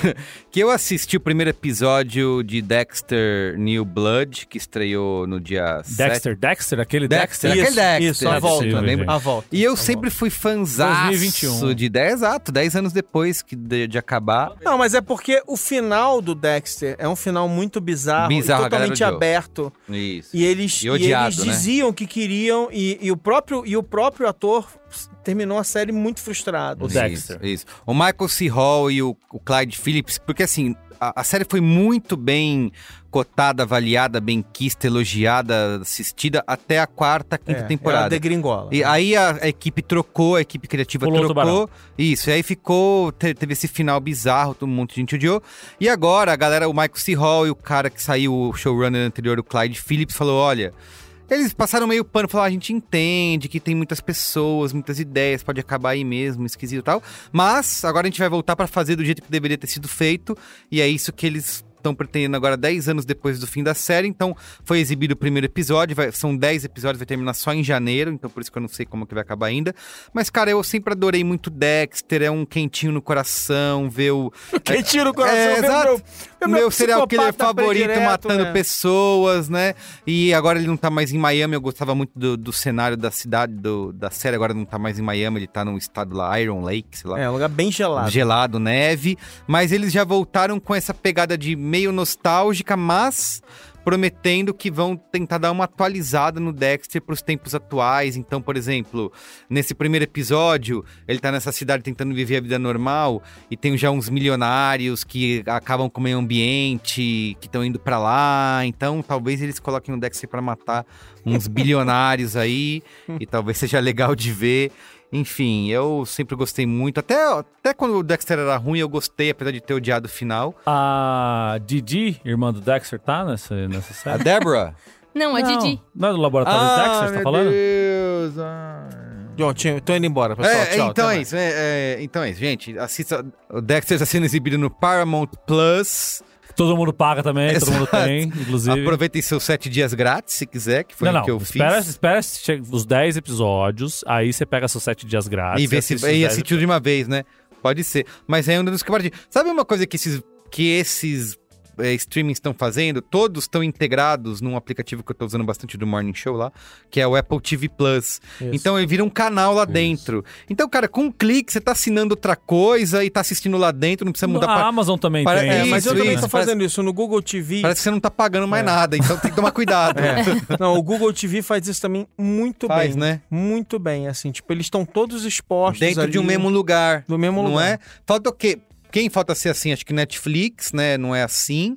que eu assisti o primeiro episódio de Dexter New Blood, que estreou no dia 7. Dexter, Dexter, aquele Dexter, Dexter. aquele Dexter. Isso, a volta. possível, lembra? A volta. E eu A sempre fui fanzaço 2021. de 10, exato, 10 anos depois que de, de acabar. Não, mas é porque o final do Dexter é um final muito bizarro, Bizarro, e totalmente aberto. Isso. E eles, E odiado, eles né? diziam que queriam, e, e o próprio, e o próprio ator terminou a série muito frustrado. O Dexter. Isso, isso. O Michael C. Hall e o, o Clyde Phillips, porque assim, a, a série foi muito bem cotada, avaliada, bem quista, elogiada, assistida até a quarta, quinta É, ela temporada. degringola. E aí a, a equipe trocou, a equipe criativa Pulou trocou. Isso, e aí ficou, te- teve esse final bizarro, todo mundo gente odiou. E agora a galera, o Michael C. Hall e o cara que saiu, o showrunner anterior, o Clyde Phillips, falou: olha. Eles passaram meio pano, falaram, "Ah, a gente entende que tem muitas pessoas, muitas ideias, pode acabar aí mesmo, esquisito e tal. Mas agora a gente vai voltar pra fazer do jeito que deveria ter sido feito. E é isso que eles estão pretendendo agora 10 anos depois do fim da série. Então foi exibido o primeiro episódio, vai- são 10 episódios, vai terminar só em janeiro, então por isso que eu não sei como que vai acabar ainda. Mas, cara, eu sempre adorei muito Dexter, é um quentinho no coração, ver o. Quem tira o coração É, exato. meu, O meu serial killer favorito predileto, matando né? pessoas, né? E agora ele não tá mais em Miami. Eu gostava muito do, do cenário da cidade, do- da série. Agora não tá mais em Miami, ele tá num estado lá, Iron Lake, sei lá. É, um lugar bem gelado. Gelado, neve. Mas eles já voltaram com essa pegada de meio nostálgica, mas prometendo que vão tentar dar uma atualizada no Dexter pros tempos atuais. Então, por exemplo, nesse primeiro episódio, ele tá nessa cidade tentando viver a vida normal e tem já uns milionários que acabam com o meio ambiente, que estão indo pra lá. Então, talvez eles coloquem o Dexter pra matar uns bilionários aí e talvez seja legal de ver. Enfim, eu sempre gostei muito. Até, até quando o Dexter era ruim, eu gostei, apesar de ter odiado o final. A Didi, irmã do Dexter, tá nessa, nessa série? A Deborah? Não, a Didi. Não é do laboratório do Dexter, você tá falando? Deus. John, tinha- tô indo embora, pessoal. É, Tchau, então é isso, é, é, então é isso, gente. Assista. O Dexter está sendo exibido no Paramount Plus. Todo mundo paga também, todo mundo Exato. tem, inclusive. Aproveitem seus sete dias grátis, se quiser, que foi não, o não, que eu espera, fiz. espera os 10 episódios, aí você pega seus 7 dias grátis. E, ver se, e 10 assistiu de uma vez, né? Pode ser. Mas é um dos que eu parti. Sabe uma coisa que esses, que esses é, streamings estão fazendo? Todos estão integrados num aplicativo que eu tô usando bastante do Morning Show lá, que é o Apple TV Plus. Isso. Então ele vira um canal lá dentro. Então, cara, com um clique você tá assinando outra coisa e tá assistindo lá dentro, não precisa mudar A pra- Amazon também Para- tem. É, mas eu Isso, também isso, tô fazendo isso no Google TV. Parece que você não tá pagando mais nada, então tem que tomar cuidado. É. Não, o Google TV faz isso também muito Faz, bem. né? Muito bem, assim, tipo, eles estão todos expostos Dentro de um ali. mesmo lugar. Do mesmo não lugar. é? Falta o quê? Quem falta ser assim? Acho que Netflix, né? Não é assim.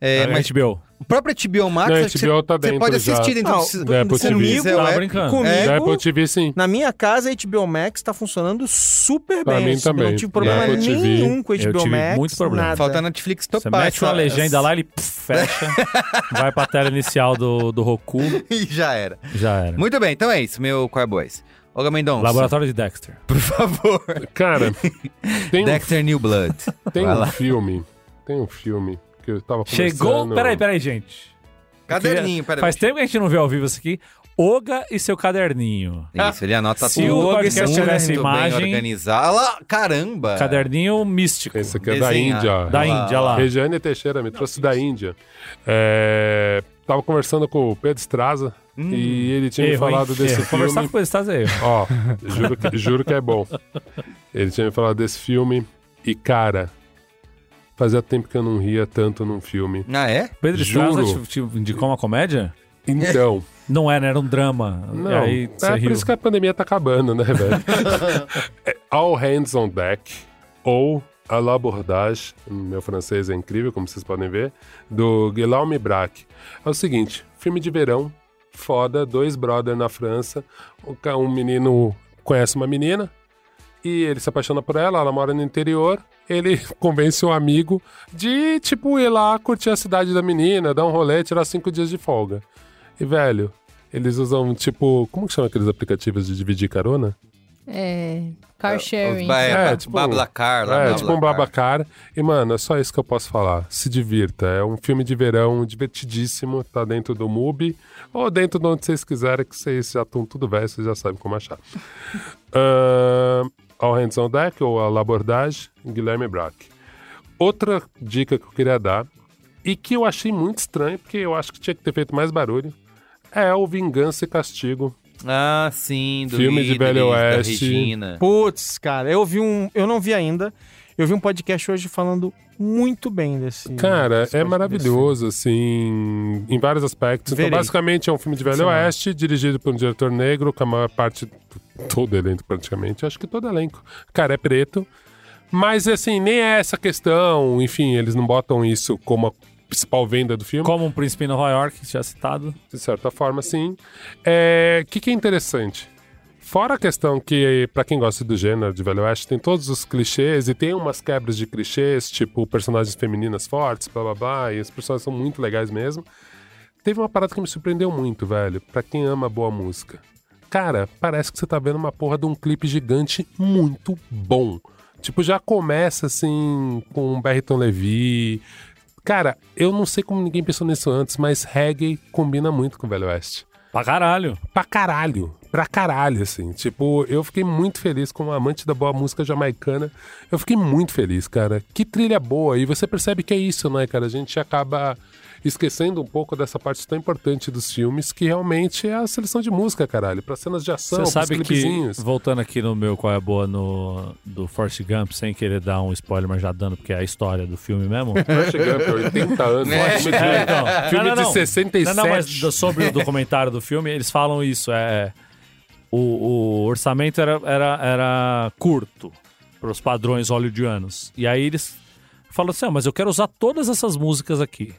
É, A mas HBO. o próprio HBO Max, Não, HBO você, tá você pode já. assistir dentro Não, do, do Apple TV. comigo, é Tá brincando. comigo, Da Apple TV, sim. na minha casa, a HBO Max tá funcionando super Pra bem. mim assim, Eu também. não tive problema nenhum com o eu HBO tive Max. muito problema. Nada. Falta a Netflix Você topar. mete uma legenda lá, ele pff, fecha, vai pra tela inicial do, do Roku, E já era. já era. Muito bem, então é isso, meu Choir Boys. Olga Mendonça, Laboratório de Dexter. por favor. Cara, tem, um, Dexter New Blood. tem Vai um lá. filme. Tem um filme que eu tava conversando... Chegou. Peraí, peraí, gente. Caderninho, peraí. Faz tempo que a gente não vê ao vivo isso aqui. Oga e seu caderninho. Isso, ele anota Se tudo. o podcast muito tivesse bem imagem- organizado. Olha lá, caramba. Caderninho místico. Esse aqui é da Desenhar. Índia. Da lá, Índia, lá. Regiane Teixeira me trouxe da Índia. É, tava conversando com o Pedro Straza e ele tinha me Erro, hein? falado desse Erro. filme. Conversar com ele, está aí. Ó, juro que, juro que é bom. Ele tinha me falado desse filme e, cara, fazia tempo que eu não ria tanto num filme. Ah, é? Pedro Juro. Estrada te, te indicou uma comédia? Então, Não era, era um drama. não, aí é por riu. isso que a pandemia tá acabando, né, velho? É All Hands on Deck ou A l'Abordage, meu francês é incrível, como vocês podem ver, do Guillaume Braque. É o seguinte, filme de verão, foda, dois brothers na França, um menino conhece uma menina e ele se apaixona por ela, ela mora no interior, ele convence um amigo de, tipo, ir lá curtir a cidade da menina, dar um rolê, tirar cinco dias de folga. E, velho, eles usam, tipo, como que chama aqueles aplicativos de dividir carona? É. Car sharing. ba- É, ba- tipo- Bablacar lá. É, tipo um Babacar. E, mano, é só isso que eu posso falar. Se divirta. É um filme de verão divertidíssimo. Tá dentro do MUBI. Ou dentro de onde vocês quiserem, que vocês já estão tudo velho, vocês já sabem como achar. Ahn, All Hands on Deck, ou A Labordage, Guilherme Brack. Outra dica que eu queria dar, e que eu achei muito estranho, porque eu acho que tinha que ter feito mais barulho, é o Vingança e Castigo. Ah, sim, do Filme de Idris, Velho Oeste. Putz, cara, eu vi um. Eu não vi ainda. Eu vi um podcast hoje falando muito bem desse. Cara, desse é desse maravilhoso, assim, em vários aspectos. Então, Verei. basicamente, é um filme de Velho Sim. Oeste, dirigido por um diretor negro, com a maior parte, todo elenco praticamente, acho que todo elenco. Cara, é preto. Mas, assim, nem é essa questão, enfim, eles não botam isso como a principal venda do filme. Como um príncipe em Nova York, já citado. De certa forma, sim. É, O que, que é interessante? Fora a questão que, pra quem gosta do gênero de Velho Oeste, tem todos os clichês e tem umas quebras de clichês, tipo personagens femininas fortes, blá blá blá, e os personagens são muito legais mesmo. Teve uma parada que me surpreendeu muito, velho, pra quem ama boa música. Cara, parece que você tá vendo uma porra de um clipe gigante muito bom. Tipo, já começa assim com Barrington Levy. Cara, eu não sei como ninguém pensou nisso antes, mas reggae combina muito com o Velho Oeste. Pra caralho. Pra caralho. Pra caralho, assim. Tipo, eu fiquei muito feliz como amante da boa música jamaicana. Eu fiquei muito feliz, cara. Que trilha boa. E você percebe que é isso, né, cara? A gente acaba esquecendo um pouco dessa parte tão importante dos filmes, que realmente é a seleção de música, caralho. Pra cenas de ação, Você sabe que, voltando aqui no meu Qual é a Boa no, do Forrest Gump, sem querer dar um spoiler, mas já dando, porque é a história do filme mesmo. Forrest Gump, 80 anos. É, Filme de, é, então. filme Não, não, de não. 67. Não, não, mas sobre o documentário do filme, eles falam isso. É, o, o orçamento era, era, era curto para os padrões hollywoodianos. E aí eles falam assim: ah, mas eu quero usar todas essas músicas aqui.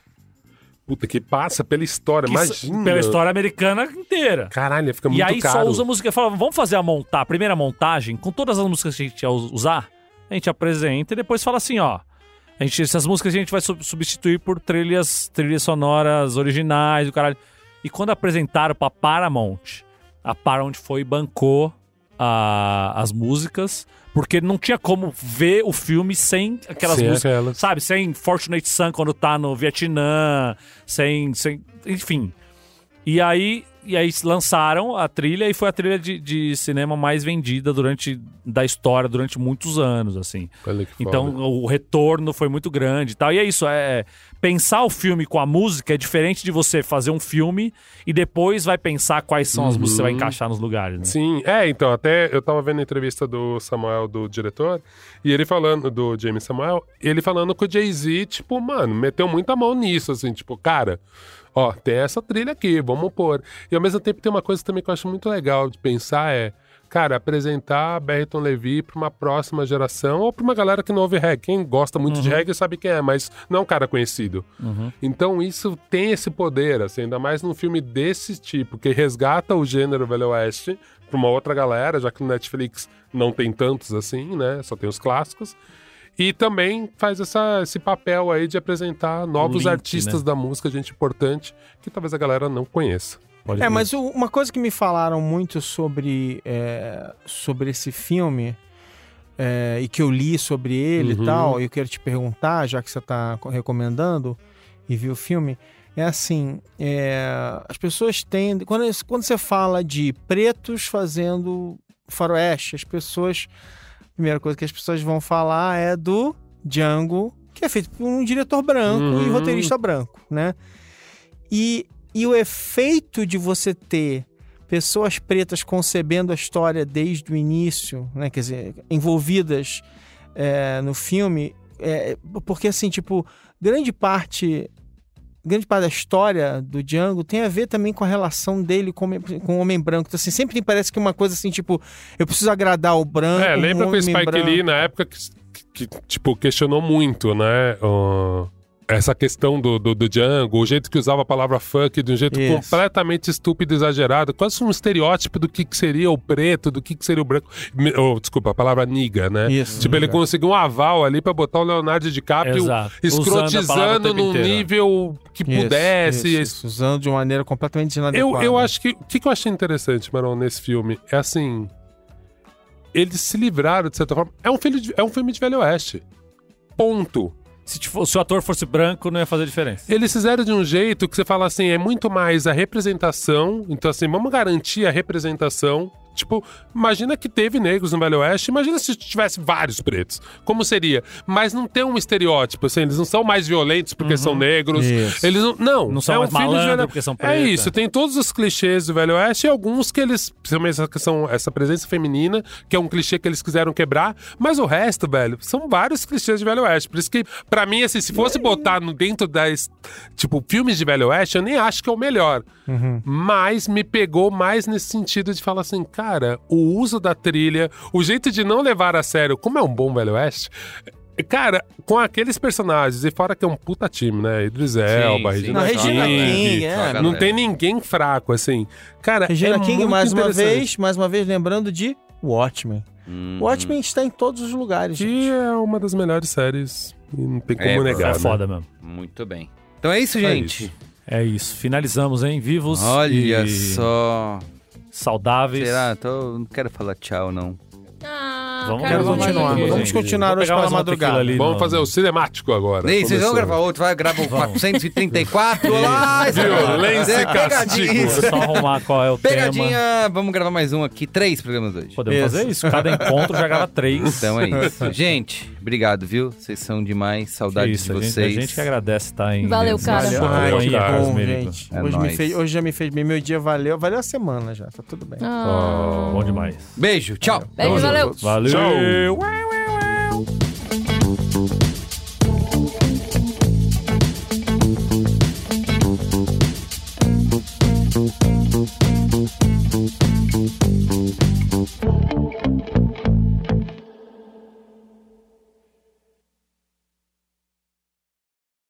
Puta, que passa pela história, Que imagina. Pela história americana inteira. Caralho, fica muito e aí caro. só usa música. Fala, vamos fazer a montar, a primeira montagem, com todas as músicas que a gente ia us- usar. A gente apresenta e depois fala assim, ó. A gente, essas músicas a gente vai sub- substituir por trilhas, trilhas sonoras originais, do caralho. E quando apresentaram pra Paramount, a Paramount foi e bancou a- as músicas, porque não tinha como ver o filme sem aquelas Sem músicas. aquelas. Sabe, sem Fortunate Son quando tá no Vietnã, sem. sem enfim. E aí, e aí lançaram a trilha e foi a trilha de, de cinema mais vendida durante da história durante muitos anos, assim. Então foda. o retorno foi muito grande e tal. E é isso, é pensar o filme com a música é diferente de você fazer um filme e depois vai pensar quais são as músicas que você vai Uhum. encaixar nos lugares, né? Sim, é, então, até eu tava vendo a entrevista do Samuel, do diretor, e ele falando, do James Samuel, ele falando que o Jay-Z, tipo, mano, meteu muita mão nisso, assim, tipo, cara, ó, tem essa trilha aqui, vamos pôr. E ao mesmo tempo tem uma coisa também que eu acho muito legal de pensar, é, cara, apresentar Barrington Levy pra uma próxima geração ou pra uma galera que não ouve reggae. Quem gosta muito de reggae sabe quem é, mas não é um cara conhecido. Então isso tem esse poder, assim, ainda mais num filme desse tipo, que resgata o gênero Velho Oeste pra uma outra galera, já que no Netflix não tem tantos assim, né? Só tem os clássicos. E também faz essa, esse papel aí de apresentar novos link, artistas né? da música, gente importante, que talvez a galera não conheça. Pode É, mas o- uma coisa que me falaram muito sobre, é, sobre esse filme é, e que eu li sobre ele Uhum. e tal, e eu quero te perguntar, já que você está recomendando e viu o filme, é assim, é, as pessoas tendem... Quando, quando você fala de pretos fazendo faroeste, as pessoas... A primeira coisa que as pessoas vão falar é do Django, que é feito por um diretor branco e Uhum. roteirista branco, né? E, e o efeito de você ter pessoas pretas concebendo a história desde o início, né? Quer dizer, envolvidas é, no filme, é, porque assim, tipo, grande parte grande parte da história do Django tem a ver também com a relação dele com, o homem- com o homem branco. Então, assim, sempre parece que uma coisa assim, tipo, eu preciso agradar o branco. É, um lembra que o Spike branco. Lee, na época, que, que, tipo, questionou muito, né? Essa questão do, do, do Django, o jeito que usava a palavra fuck de um jeito Isso. completamente estúpido e exagerado, quase um estereótipo do que, que seria o preto, do que, que seria o branco. Me- oh, desculpa, a palavra niga, né? Isso, tipo, ele niga. conseguiu um aval ali pra botar o Leonardo DiCaprio Exato. Escrotizando num nível que Isso, pudesse. isso, isso, usando de uma maneira completamente Eu, inadequada. eu acho que. O que, que eu achei interessante, Marão, nesse filme? É assim. eles se livraram, de certa forma. É um, filme de, é um filme de Velho Oeste. Ponto. Se, tipo, se o ator fosse branco, não ia fazer diferença. Eles fizeram de um jeito que você fala assim, é muito mais a representação. Então, assim, vamos garantir a representação. Tipo, imagina que teve negros no Velho Oeste, imagina se tivesse vários pretos. Como seria? Mas não tem um estereótipo, assim, eles não são mais violentos porque são negros. Isso. Eles não. Não, Não são é um mais filho de Velho- porque são É pretos, isso, é. tem todos os clichês do Velho Oeste e alguns que eles. Principalmente essa questão, essa presença feminina, que é um clichê que eles quiseram quebrar. Mas o resto, velho, são vários clichês de Velho Oeste. Por isso que, pra mim, assim, se fosse botar no dentro das. Tipo, filmes de Velho Oeste, eu nem acho que é o melhor. Mas me pegou mais nesse sentido de falar assim, cara, o uso da trilha, o jeito de não levar a sério, como é um bom Velho Oeste. Cara, com aqueles personagens, e fora que é um puta time, né? Idris Elba, sim. Regina, Não, Regina King, é. Só a não tem ninguém fraco, assim. Cara, Regina é King, muito mais uma vez, mais uma vez lembrando de Watchmen. Hum, Watchmen está em todos os lugares. gente. Que é uma das melhores séries. E não tem como É, negar. É né? foda mesmo. Muito bem. Então é isso, É gente. isso. É isso. Finalizamos, hein? Vivos. Olha e só. Saudáveis. Será? Tô... Não quero falar tchau, não. Ah, Vamos continuar. aqui, Vamos gente. continuar hoje pela madrugada. ali Vamos no- fazer o cinemático agora. Ei, vocês vão gravar outro, vai gravar o 434 lá. Violência É, e castigo. pegadinha. Vou só arrumar qual é o tema. Pegadinha, vamos gravar mais um aqui, três programas hoje. Podemos Isso. fazer isso. Cada encontro já grava três. Então é isso. Gente, obrigado, viu? Vocês são demais, saudades isso, de a gente, vocês. a gente que agradece estar em. Valeu, cara. Valeu, bom, gente. É hoje, me nóis. fez, hoje já me fez bem. Meu dia valeu. Valeu a semana já. Tá tudo bem. Ah. Bom demais. Beijo, tchau. Beijo, valeu. Valeu. Zo.